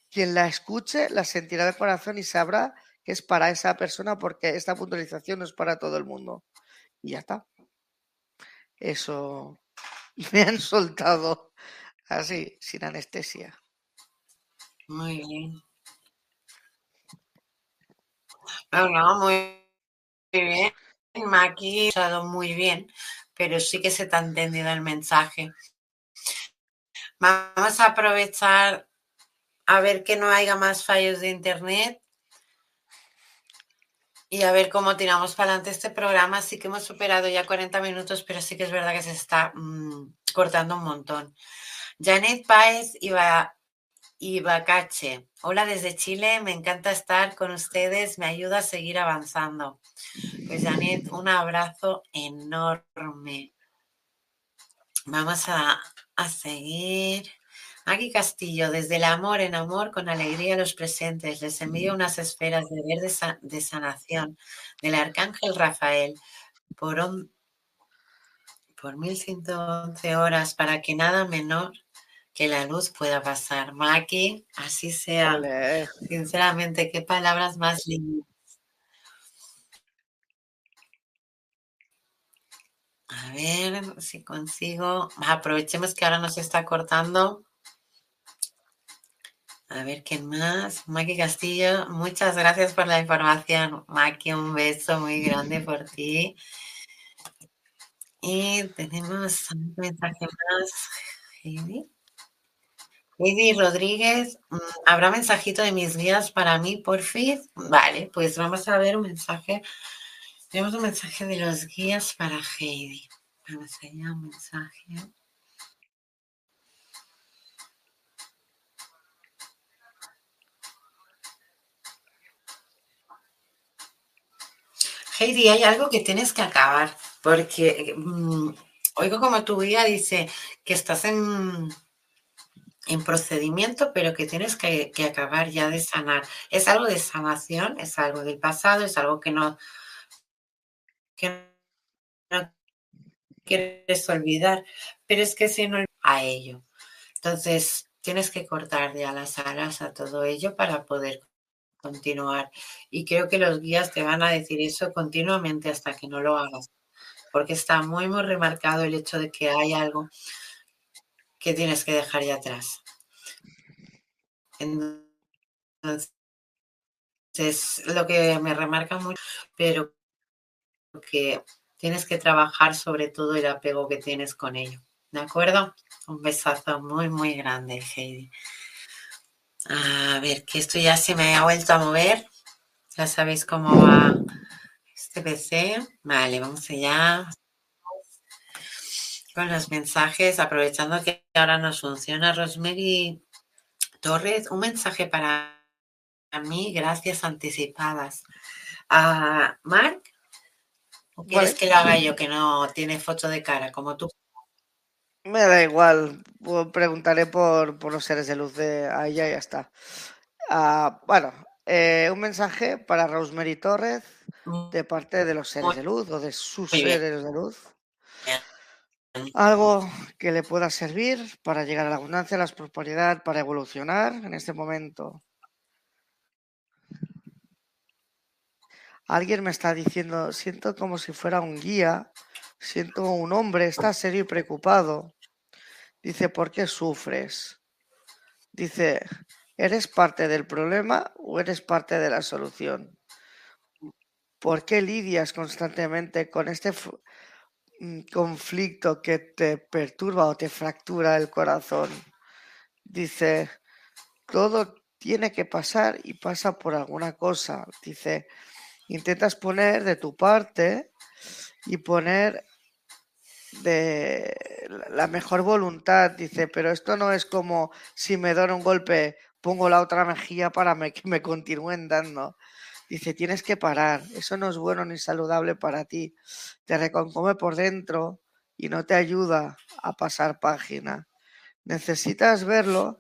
quien la escuche, la sentirá de corazón y sabrá que es para esa persona porque esta puntualización no es para todo el mundo. Y ya está. Eso me han soltado así, sin anestesia. Muy bien. No, no, muy, bien. Maki ha muy bien, pero sí que se te ha entendido el mensaje. Vamos a aprovechar a ver que no haya más fallos de internet y a ver cómo tiramos para adelante este programa. Sí que hemos superado ya 40 minutos, pero sí que es verdad que se está mm, cortando un montón. Janet Páez y Bacache. Hola desde Chile, me encanta estar con ustedes, me ayuda a seguir avanzando. Pues Janet, un abrazo enorme. Vamos a, a seguir. Aquí Castillo, desde el amor en amor, con alegría a los presentes, les envío unas esferas de ver de, sanación del arcángel Rafael por, por 1111 horas para que nada menor que la luz pueda pasar. Maki, así sea. Sinceramente, qué palabras más lindas. A ver si consigo. Aprovechemos que ahora nos está cortando. A ver, ¿quién más? Maki Castillo, muchas gracias por la información. Maki, un beso muy grande por ti. Y tenemos un mensaje más. Heidi. Heidi Rodríguez, mm, ¿habrá mensajito de mis guías para mí, por fin? Vale, pues vamos a ver un mensaje. Tenemos un mensaje de los guías para Heidi. Vamos allá, un mensaje. Heidi, hay algo que tienes que acabar, porque mm, oigo como tu guía dice que estás en, en procedimiento, pero que tienes que, acabar ya de sanar. Es algo de sanación, es algo del pasado, es algo que no, que no quieres olvidar, pero es que si no a ello. Entonces, tienes que cortar ya las alas a todo ello para poder continuar. Y creo que los guías te van a decir eso continuamente hasta que no lo hagas, porque está muy, muy remarcado el hecho de que hay algo que tienes que dejar ya atrás. Entonces, es lo que me remarca mucho, pero que tienes que trabajar sobre todo el apego que tienes con ello. ¿De acuerdo? Un besazo muy, muy grande, Heidi. A ver, que esto ya se me ha vuelto a mover. Ya sabéis cómo va este PC. Vale, vamos allá. Con los mensajes, aprovechando que ahora nos funciona Rosemary Torres, un mensaje para mí, gracias anticipadas. A Mark, quieres que lo haga yo, que no tiene foto de cara, como tú? Me da igual, preguntaré por, los seres de luz de ahí ya está. Ah, bueno, eh, un mensaje para Rosemary Torres mm. de parte de los seres de luz o de sus seres de luz. Algo que le pueda servir para llegar a la abundancia, a la prosperidad, para evolucionar en este momento. Alguien me está diciendo, siento como si fuera un guía, siento un hombre, está serio y preocupado. Dice, ¿por qué sufres? Dice, ¿eres parte del problema o eres parte de la solución? ¿Por qué lidias constantemente con este mm, conflicto que te perturba o te fractura el corazón. Dice, todo tiene que pasar y pasa por alguna cosa. Dice, intentas poner de tu parte y poner de la mejor voluntad, dice, pero esto no es como si me dan un golpe, pongo la otra mejilla para que me continúen dando. Dice, tienes que parar, eso no es bueno ni saludable para ti. Te reconcome por dentro y no te ayuda a pasar página. Necesitas verlo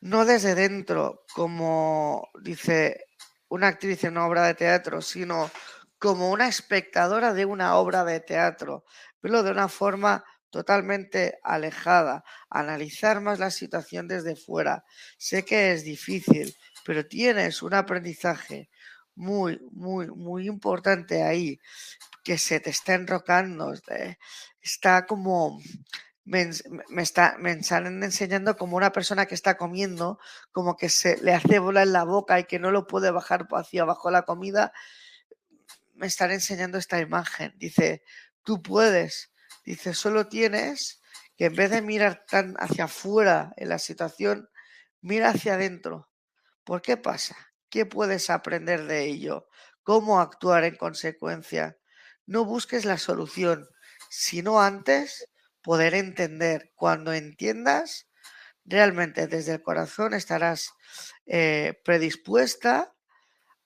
no desde dentro, como dice una actriz en una obra de teatro, sino como una espectadora de una obra de teatro, verlo de una forma totalmente alejada, analizar más la situación desde fuera. Sé que es difícil, pero tienes un aprendizaje muy, muy, muy importante ahí que se te está enrocando, está como me, está, me están enseñando como una persona que está comiendo, como que se le hace bola en la boca y que no lo puede bajar hacia abajo la comida, me están enseñando esta imagen. Dice, tú puedes. Dice, solo tienes que en vez de mirar tan hacia afuera en la situación, mira hacia adentro. ¿Por qué pasa? ¿Qué puedes aprender de ello? ¿Cómo actuar en consecuencia? No busques la solución, sino antes poder entender. Cuando entiendas, realmente desde el corazón estarás eh, predispuesta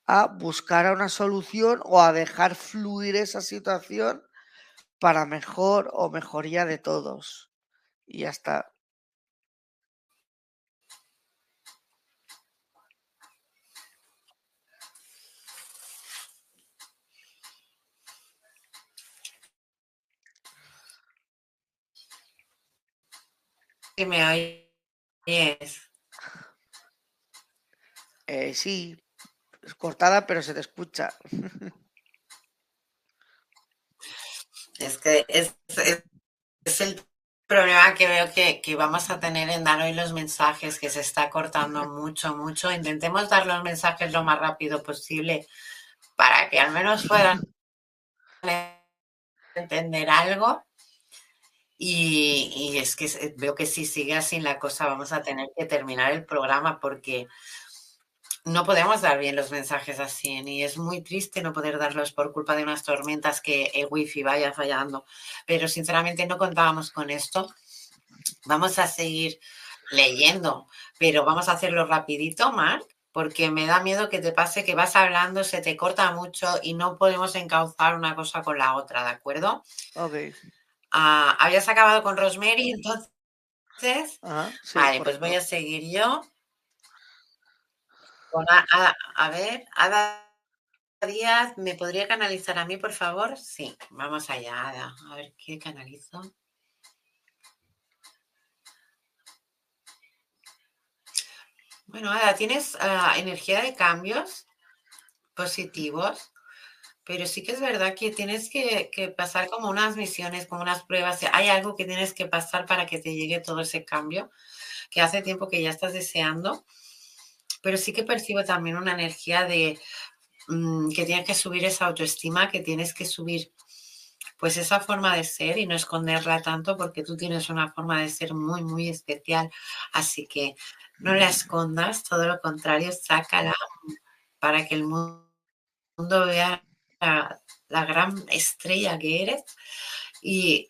a buscar una solución o a dejar fluir esa situación para mejor o mejoría de todos. Y ya está. me oyes. Eh, sí, es cortada, pero se te escucha. Es que es, el problema que veo que, que, vamos a tener en dar hoy los mensajes, que se está cortando mucho, mucho. Intentemos dar los mensajes lo más rápido posible para que al menos puedan entender algo y, es que veo que si sigue así la cosa vamos a tener que terminar el programa porque no podemos dar bien los mensajes así y es muy triste no poder darlos por culpa de unas tormentas que el wifi vaya fallando. Pero sinceramente no contábamos con esto. Vamos a seguir leyendo, pero vamos a hacerlo rapidito, Mark, porque me da miedo que te pase que vas hablando, se te corta mucho y no podemos encauzar una cosa con la otra, ¿de acuerdo? Ok. Ah, ¿Habías acabado con Rosemary entonces? vale, pues voy a seguir yo. A, ver, Ada Díaz, ¿me podría canalizar a mí, por favor? Sí, vamos allá, Ada. A ver, ¿qué canalizo? Bueno, Ada, ¿tienes ah, energía de cambios positivos? Pero sí que es verdad que tienes que, pasar como unas misiones, como unas pruebas. Hay algo que tienes que pasar para que te llegue todo ese cambio, que hace tiempo que ya estás deseando. Pero sí que percibo también una energía de mm, que tienes que subir esa autoestima, que tienes que subir pues esa forma de ser y no esconderla tanto porque tú tienes una forma de ser muy, muy especial. Así que no la escondas, todo lo contrario, sácala para que el mundo vea la, gran estrella que eres y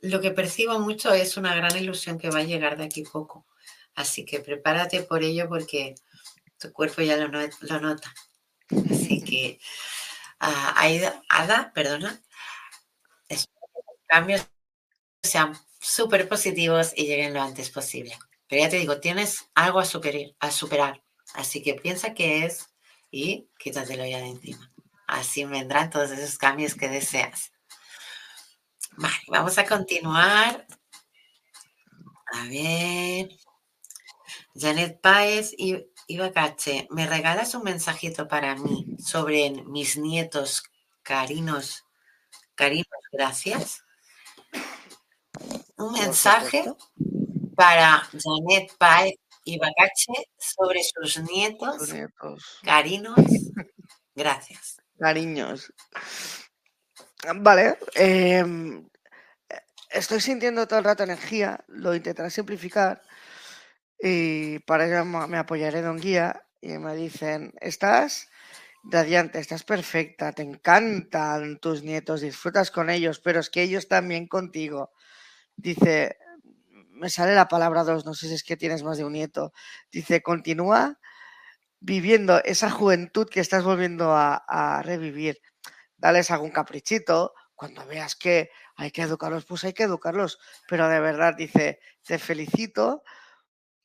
lo que percibo mucho es una gran ilusión que va a llegar de aquí poco. Así que prepárate por ello porque tu cuerpo ya lo, nota. Así que, uh, Ada, perdona, los cambios sean súper positivos y lleguen lo antes posible. Pero ya te digo, tienes algo a, superar, a superar. Así que piensa que es y quítatelo ya de encima. Así vendrán todos esos cambios que deseas. Vale, vamos a continuar. A ver. Janet Páez y Ibacache, ¿me regalas un mensajito para mí sobre mis nietos carinos? Carinos, gracias. Un mensaje para Janet Páez y Bacache sobre sus nietos, carinos, gracias cariños. Vale. em, estoy sintiendo todo el rato energía, lo intentaré simplificar y para ello me apoyaré de un guía y me dicen, estás radiante, estás perfecta, te encantan tus nietos, disfrutas con ellos, pero es que ellos también contigo. Dice, me sale la palabra dos, no sé si es que tienes más de un nieto. Dice, continúa viviendo esa juventud que estás volviendo a, a revivir. Dales algún caprichito. Cuando veas que hay que educarlos, pues hay que educarlos. Pero de verdad, dice, te felicito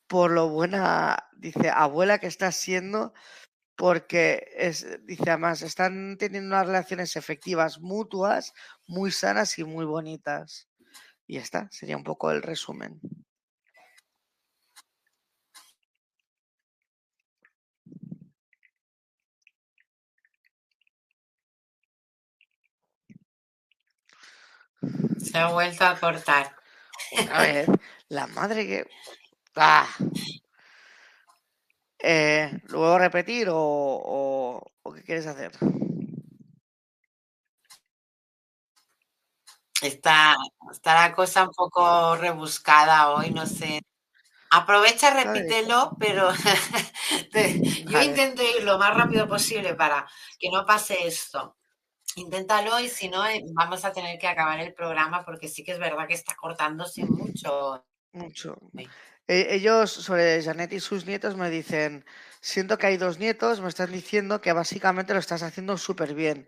por lo buena, dice, abuela que estás siendo, porque es, dice, además, están teniendo unas relaciones efectivas mutuas, muy sanas y muy bonitas. Y ya está, sería un poco el resumen. Se ha vuelto a cortar. Una vez, la madre que. ¡Ah! Eh, ¿Lo a repetir o, o- o qué quieres hacer? Está, está la cosa un poco rebuscada hoy, no sé. Aprovecha, repítelo, pero yo intento ir lo más rápido posible para que no pase esto. Inténtalo y si no, eh, vamos a tener que acabar el programa porque sí que es verdad que está cortándose mucho. Mucho. Eh, ellos, sobre Janet y sus nietos, me dicen, siento que hay dos nietos, me están diciendo que básicamente lo estás haciendo súper bien,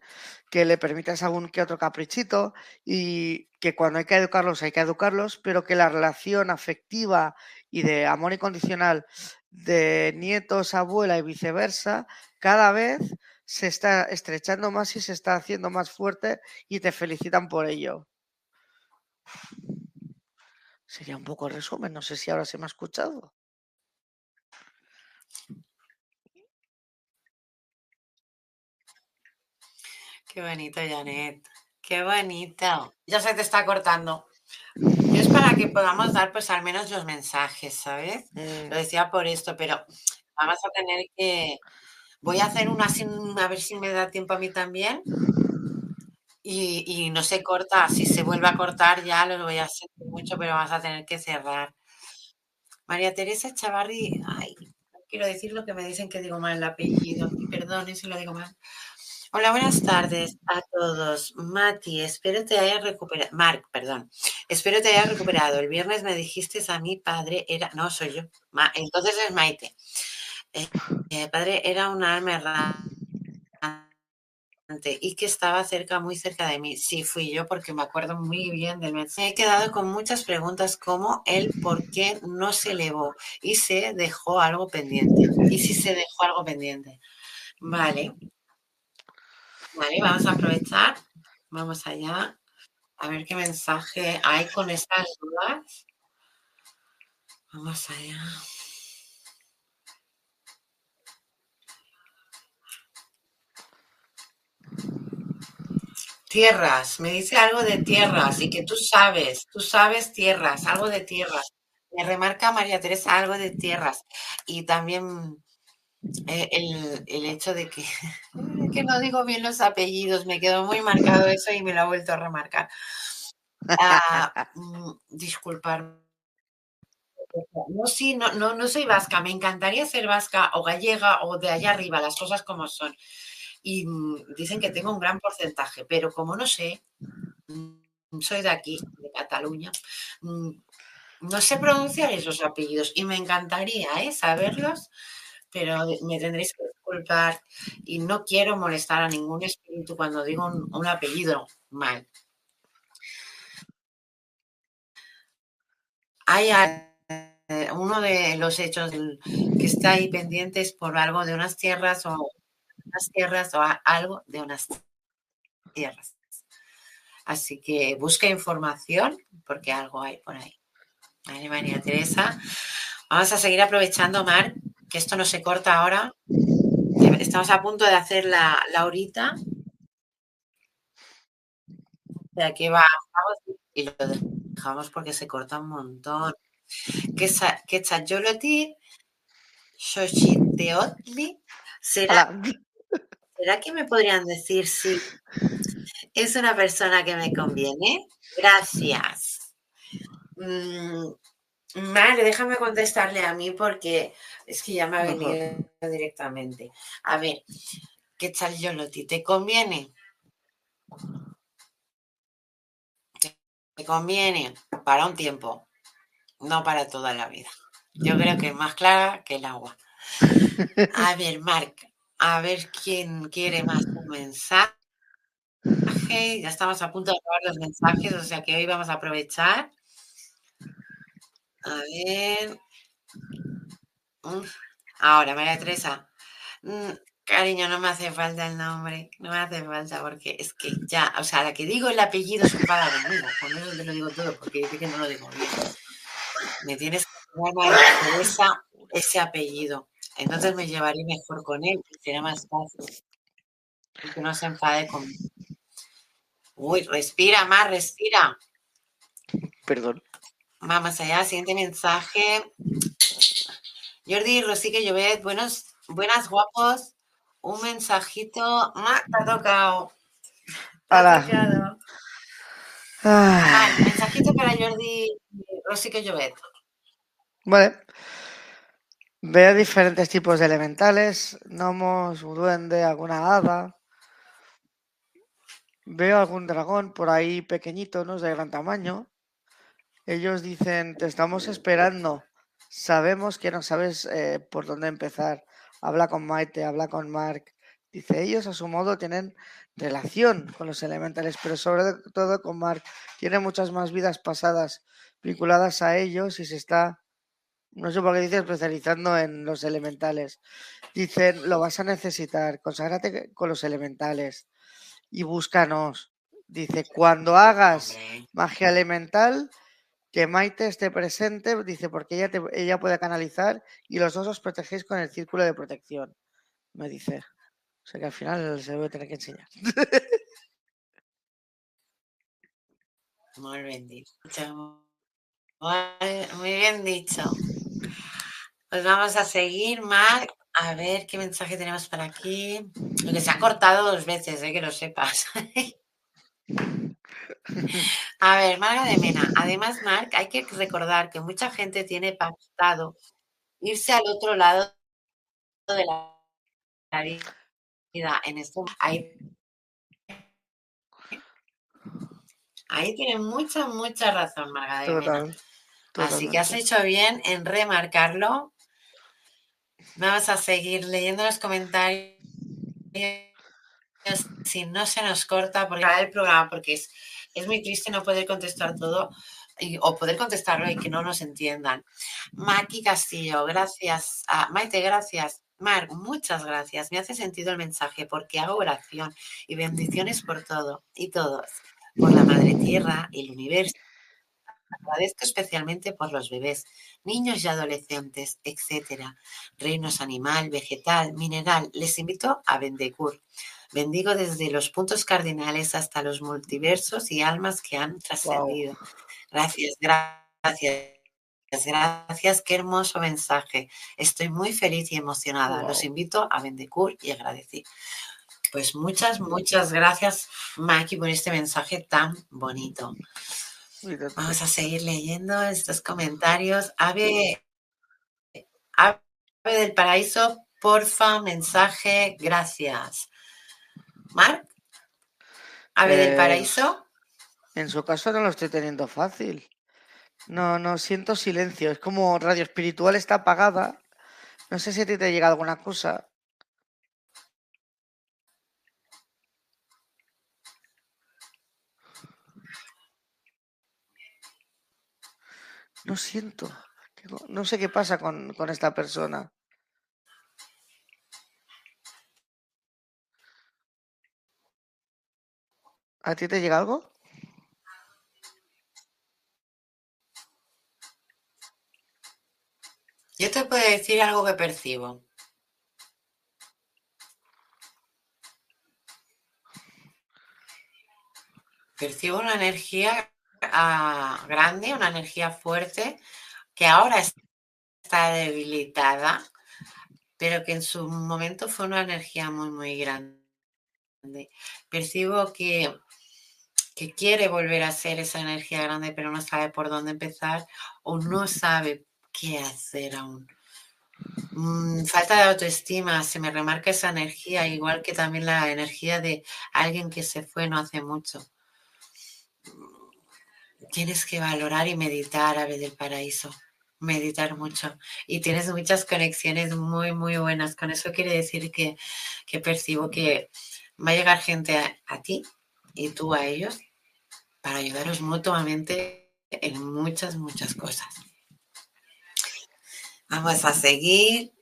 que le permites algún que otro caprichito y que cuando hay que educarlos hay que educarlos, pero que la relación afectiva y de amor incondicional de nietos, abuela y viceversa, cada vez se está estrechando más y se está haciendo más fuerte y te felicitan por ello. Sería un poco el resumen, no sé si ahora se me ha escuchado. Qué bonito, Janet. Qué bonito. Ya se te está cortando. Es para que podamos dar pues al menos los mensajes, ¿sabes? Mm, Lo decía por esto, pero vamos a tener que... Voy a hacer una sin, a ver si me da tiempo a mí también. Y, no se corta, si se vuelve a cortar ya lo voy a sentir mucho, pero vamos a tener que cerrar. María Teresa Chavarri, ay, quiero decir lo que me dicen que digo mal el apellido, y perdone si lo digo mal. Hola, buenas tardes a todos. Mati, espero te hayas recuperado. Marc, perdón. Espero te hayas recuperado. El viernes me dijiste a mi padre era. No, soy yo. Entonces es Maite. Eh, eh, padre era un alma errante y que estaba cerca, muy cerca de mí. Sí, fui yo porque me acuerdo muy bien del mensaje. He quedado con muchas preguntas como el por qué no se elevó y se dejó algo pendiente. ¿Y si se dejó algo pendiente? Vale. Vale, vamos a aprovechar. Vamos allá. A ver qué mensaje hay con estas dudas. Vamos allá. Tierras, me dice algo de tierras y que tú sabes, tú sabes tierras, algo de tierras. Me remarca María Teresa algo de tierras y también eh, el, el hecho de que, que no digo bien los apellidos, me quedó muy marcado eso y me lo ha vuelto a remarcar. Ah, mm, disculpar. No, sí, no, no, no soy vasca, me encantaría ser vasca o gallega o de allá arriba, las cosas como son. Y mm, dicen que tengo un gran porcentaje, pero como no sé, mm, soy de aquí, de Cataluña, mm, no sé pronunciar esos apellidos y me encantaría ¿eh? saberlos, pero me tendréis que disculpar y no quiero molestar a ningún espíritu cuando digo un, un apellido mal. Hay eh, uno de los hechos que está ahí pendiente es por algo de unas tierras o unas tierras o algo de unas tierras. Así que busca información porque algo hay por ahí. Vale, María Teresa. Vamos a seguir aprovechando, Mar, que esto no se corta ahora. Estamos a punto de hacer la, la horita. De aquí bajamos y lo dejamos porque se corta un montón. Que sa- que Chayoloti, Xochiteotli, ¿será. ¿Será que me podrían decir si Es una persona que me conviene. Gracias. Mm, déjame contestarle a mí porque es que ya me ha venido directamente. A ver, ¿qué tal Yoloti? ¿Te conviene? Te conviene para un tiempo, no para toda la vida. Yo creo que es más clara que el agua. A ver, Marc, a ver quién quiere más un mensaje. Ya estamos a punto de acabar los mensajes, o sea que hoy vamos a aprovechar. A ver. Ahora, María Teresa. Mm, cariño, no me hace falta el nombre. No me hace falta porque es que ya, o sea, la que digo el apellido se enfada conmigo. Con eso te lo digo todo porque dice que no lo digo bien. Me tienes que poner María Teresa ese apellido. Entonces me llevaré mejor con él, sería más fácil. Que no se enfade conmigo. Uy, respira más, respira. Perdón. Vamos allá, siguiente mensaje. Jordi Rosique Llobet, buenos, buenas guapos. Un mensajito. Ah, te ha tocado. Hola. Ah, mensajito para Jordi Rosique Llobet. Vale. Veo diferentes tipos de elementales, gnomos, un duende, alguna hada. Veo algún dragón por ahí pequeñito, no es de gran tamaño. Ellos dicen, te estamos esperando. Sabemos que no sabes eh, por dónde empezar. Habla con Maite, habla con Mark. Dice, ellos a su modo tienen relación con los elementales, pero sobre todo con Mark. Tiene muchas más vidas pasadas vinculadas a ellos y se está, no sé por qué dice, especializando en los elementales. Dicen, lo vas a necesitar, conságrate con los elementales y búscanos. Dice, cuando hagas magia elemental, que Maite esté presente, dice, porque ella, te, ella puede canalizar y los dos os protegéis con el círculo de protección, me dice. O sea que al final se debe tener que enseñar. Muy bien dicho. Muy bien dicho. Pues vamos a seguir, Marc. A ver qué mensaje tenemos para aquí. Lo se ha cortado dos veces, ¿eh? que lo sepas. A ver, Marga de Mena. Además, Marc, hay que recordar que mucha gente tiene pactado irse al otro lado de la vida. En esto, ahí, ahí tiene mucha, mucha razón, Marga de Mena. Así que has hecho bien en remarcarlo. Vamos a seguir leyendo los comentarios si no se nos corta por el programa, porque es es muy triste no poder contestar todo o poder contestarlo y que no nos entiendan. Maki Castillo, gracias. Maite, gracias. Mar, muchas gracias. Me hace sentido el mensaje porque hago oración y bendiciones por todo y todos, por la Madre Tierra y el universo. Agradezco especialmente por los bebés, niños y adolescentes, etcétera. Reinos animal, vegetal, mineral. Les invito a Bendecur. Bendigo desde los puntos cardinales hasta los multiversos y almas que han trascendido. Gracias, gracias. Gracias, qué hermoso mensaje. Estoy muy feliz y emocionada. Los invito a Bendecur y agradecer. Pues muchas, muchas gracias, Maki, por este mensaje tan bonito. Vamos a seguir leyendo estos comentarios. Ave, Ave del Paraíso, porfa, mensaje, gracias. Mar, Ave del pues, Paraíso. En su caso no lo estoy teniendo fácil. No, no siento silencio. Es como radio espiritual está apagada. No sé si a ti te llega alguna cosa. No siento. No sé qué pasa con, con esta persona. ¿A ti te llega algo? Yo te puedo decir algo que percibo. Percibo una energía grande, una energía fuerte, que ahora está debilitada, pero que en su momento fue una energía muy, muy grande. Percibo que que quiere volver a ser esa energía grande, pero no sabe por dónde empezar o no sabe qué hacer aún. Mm, falta de autoestima, se me remarca esa energía, igual que también la energía de alguien que se fue no hace mucho. Tienes que valorar y meditar, Ave del Paraíso, meditar mucho. Y tienes muchas conexiones muy, muy buenas. Con eso quiere decir que, percibo que va a llegar gente a ti y tú a ellos para ayudaros mutuamente en muchas, muchas cosas. Vamos a seguir.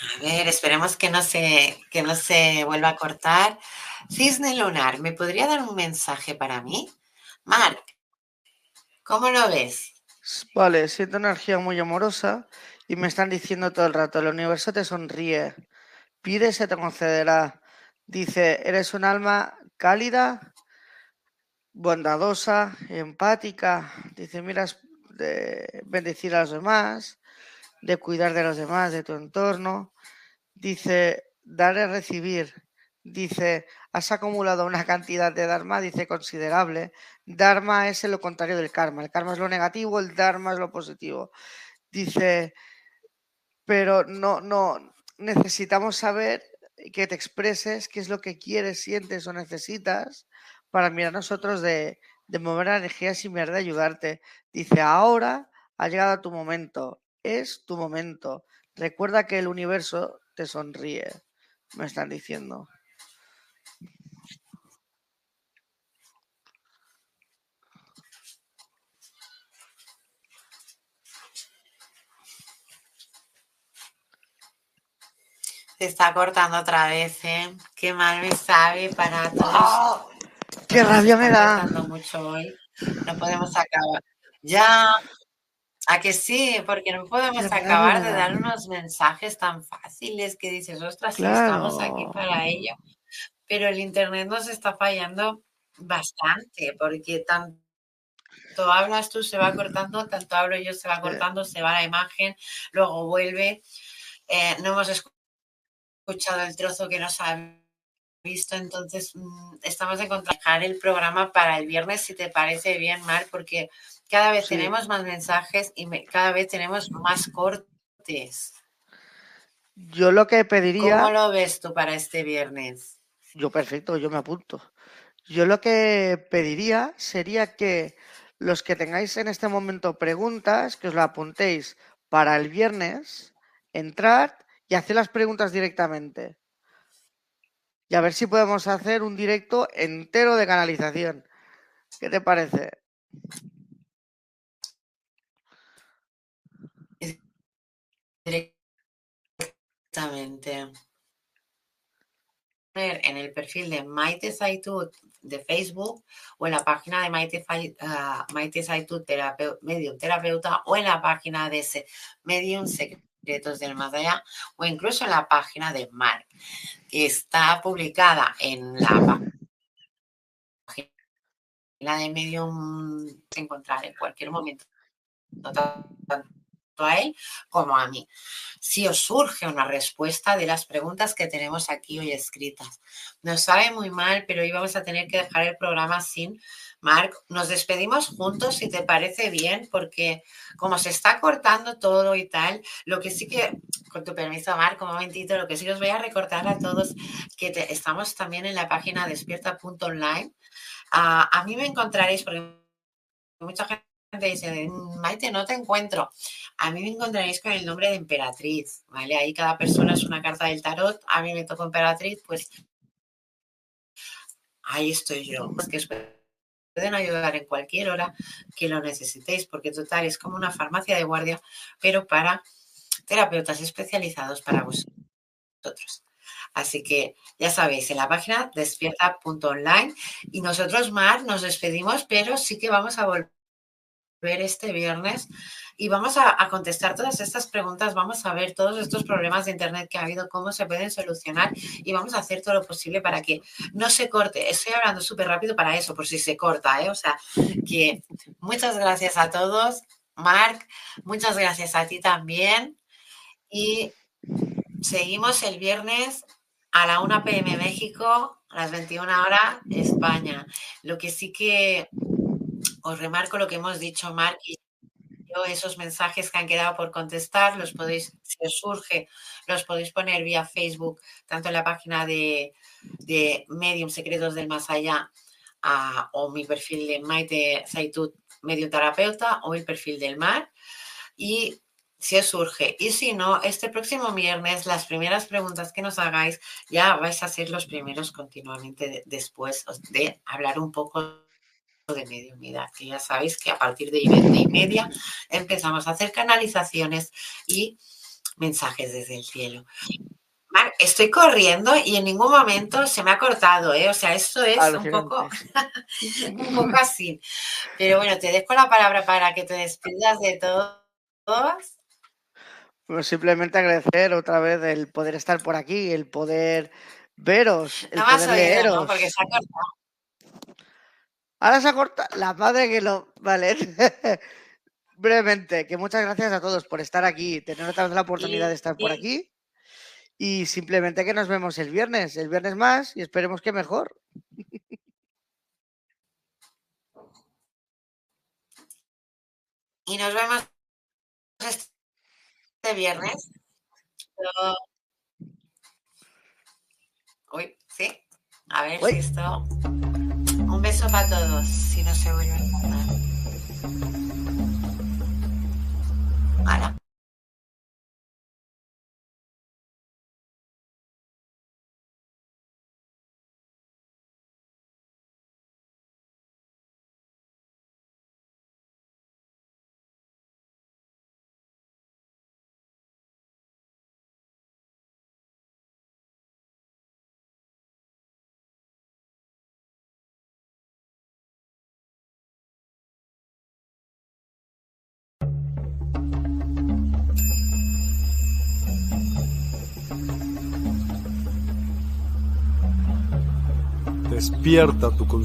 A ver, esperemos que no se, que no se vuelva a cortar. Cisne lunar, ¿me podría dar un mensaje para mí? Mark, ¿cómo lo ves? Vale, siento energía muy amorosa y me están diciendo todo el rato, el universo te sonríe, pide se te concederá. Dice, eres un alma cálida, bondadosa, empática. Dice, miras de bendecir a los demás, de cuidar de los demás, de tu entorno. Dice, dar y recibir. Dice, has acumulado una cantidad de Dharma, dice, considerable. Dharma es lo contrario del karma. El karma es lo negativo, el Dharma es lo positivo. Dice, pero no, no, necesitamos saber que te expreses qué es lo que quieres, sientes o necesitas para mirar nosotros de, de mover la energía sin mirar de ayudarte. Dice, ahora ha llegado tu momento, es tu momento. Recuerda que el universo te sonríe, me están diciendo. Se está cortando otra vez, ¿eh? Qué mal me sabe para todos. ¡Oh! ¡Qué rabia me da! mucho hoy. No podemos acabar. Ya, a que sí, porque no podemos acabar de dar unos mensajes tan fáciles que dices, ostras, estamos aquí para ello. Pero el Internet nos está fallando bastante, porque tanto hablas tú, se va cortando, tanto hablo yo, se va cortando, se va la imagen, luego vuelve. Eh, no hemos escuchado escuchado el trozo que nos ha visto, entonces mm, estamos de contrajar el programa para el viernes, si te parece bien, Mar, porque cada vez tenemos más mensajes y cada vez tenemos más cortes. Yo lo que pediría... ¿Cómo lo ves tú para este viernes? Yo perfecto, yo me apunto. Yo lo que pediría sería que los que tengáis en este momento preguntas, que os lo apuntéis para el viernes, entrad y hacer las preguntas directamente. Y a ver si podemos hacer un directo entero de canalización. ¿Qué te parece? Directamente. En el perfil de Maite Saitud de Facebook o en la página de Maite, uh, Maite Terapeuta o en la página de ese Medium Secreto del Más Allá o incluso la página de Mark, que está publicada en la página de Medium, encontrar en cualquier momento, tanto a él como a mí. Si os surge una respuesta de las preguntas que tenemos aquí hoy escritas. Nos sabe muy mal, pero hoy vamos a tener que dejar el programa sin Marc, nos despedimos juntos si te parece bien, porque como se está cortando todo y tal, lo que sí que, con tu permiso, Marc, un momentito, lo que sí os voy a recortar a todos, que estamos también en la página despierta.online. Uh, a mí me encontraréis, porque mucha gente dice, Maite, no te encuentro. A mí me encontraréis con el nombre de emperatriz, ¿vale? Ahí cada persona es una carta del tarot. A mí me tocó emperatriz, pues ahí estoy yo. Pues que pueden ayudar en cualquier hora que lo necesitéis, porque total es como una farmacia de guardia, pero para terapeutas especializados para vosotros. Así que ya sabéis, en la página despierta.online y nosotros, Mar, nos despedimos, pero sí que vamos a volver este viernes y vamos a, contestar todas estas preguntas, vamos a ver todos estos problemas de Internet que ha habido, cómo se pueden solucionar y vamos a hacer todo lo posible para que no se corte. Estoy hablando súper rápido para eso, por si se corta, ¿eh? O sea, que muchas gracias a todos. Marc, muchas gracias a ti también. Y seguimos el viernes a la 1 pm México, a las 21 horas España. Lo que sí que os remarco lo que hemos dicho, Mark y yo, esos mensajes que han quedado por contestar, los podéis, si os surge, los podéis poner vía Facebook, tanto en la página de, de Medium Secretos del Más Allá o mi perfil de Maite Zaitut, Medium Terapeuta, o el perfil del Mar. Y si os surge. Y si no, este próximo viernes, las primeras preguntas que nos hagáis, ya vais a ser los primeros continuamente después de hablar un poco de mediunidad, que ya sabéis que a partir de 20 y media empezamos a hacer canalizaciones y mensajes desde el cielo. estoy corriendo y en ningún momento se me ha cortado, ¿eh? O sea, esto es un poco, un poco así. Pero bueno, te dejo la palabra para que te despidas de todos pues simplemente agradecer otra vez el poder estar por aquí, el poder veros, el poder leeros. ¿no? Porque se ha cortado. Ahora se ha cortado. La madre que lo. Vale. Brevemente, que muchas gracias a todos por estar aquí, tener otra vez la oportunidad de estar por aquí. Y simplemente que nos vemos el viernes, el viernes más, y esperemos que mejor. Y nos vemos este viernes. Uy, sí. A ver si esto. Un beso para todos, si no se vuelve a. Despierta tu conciencia.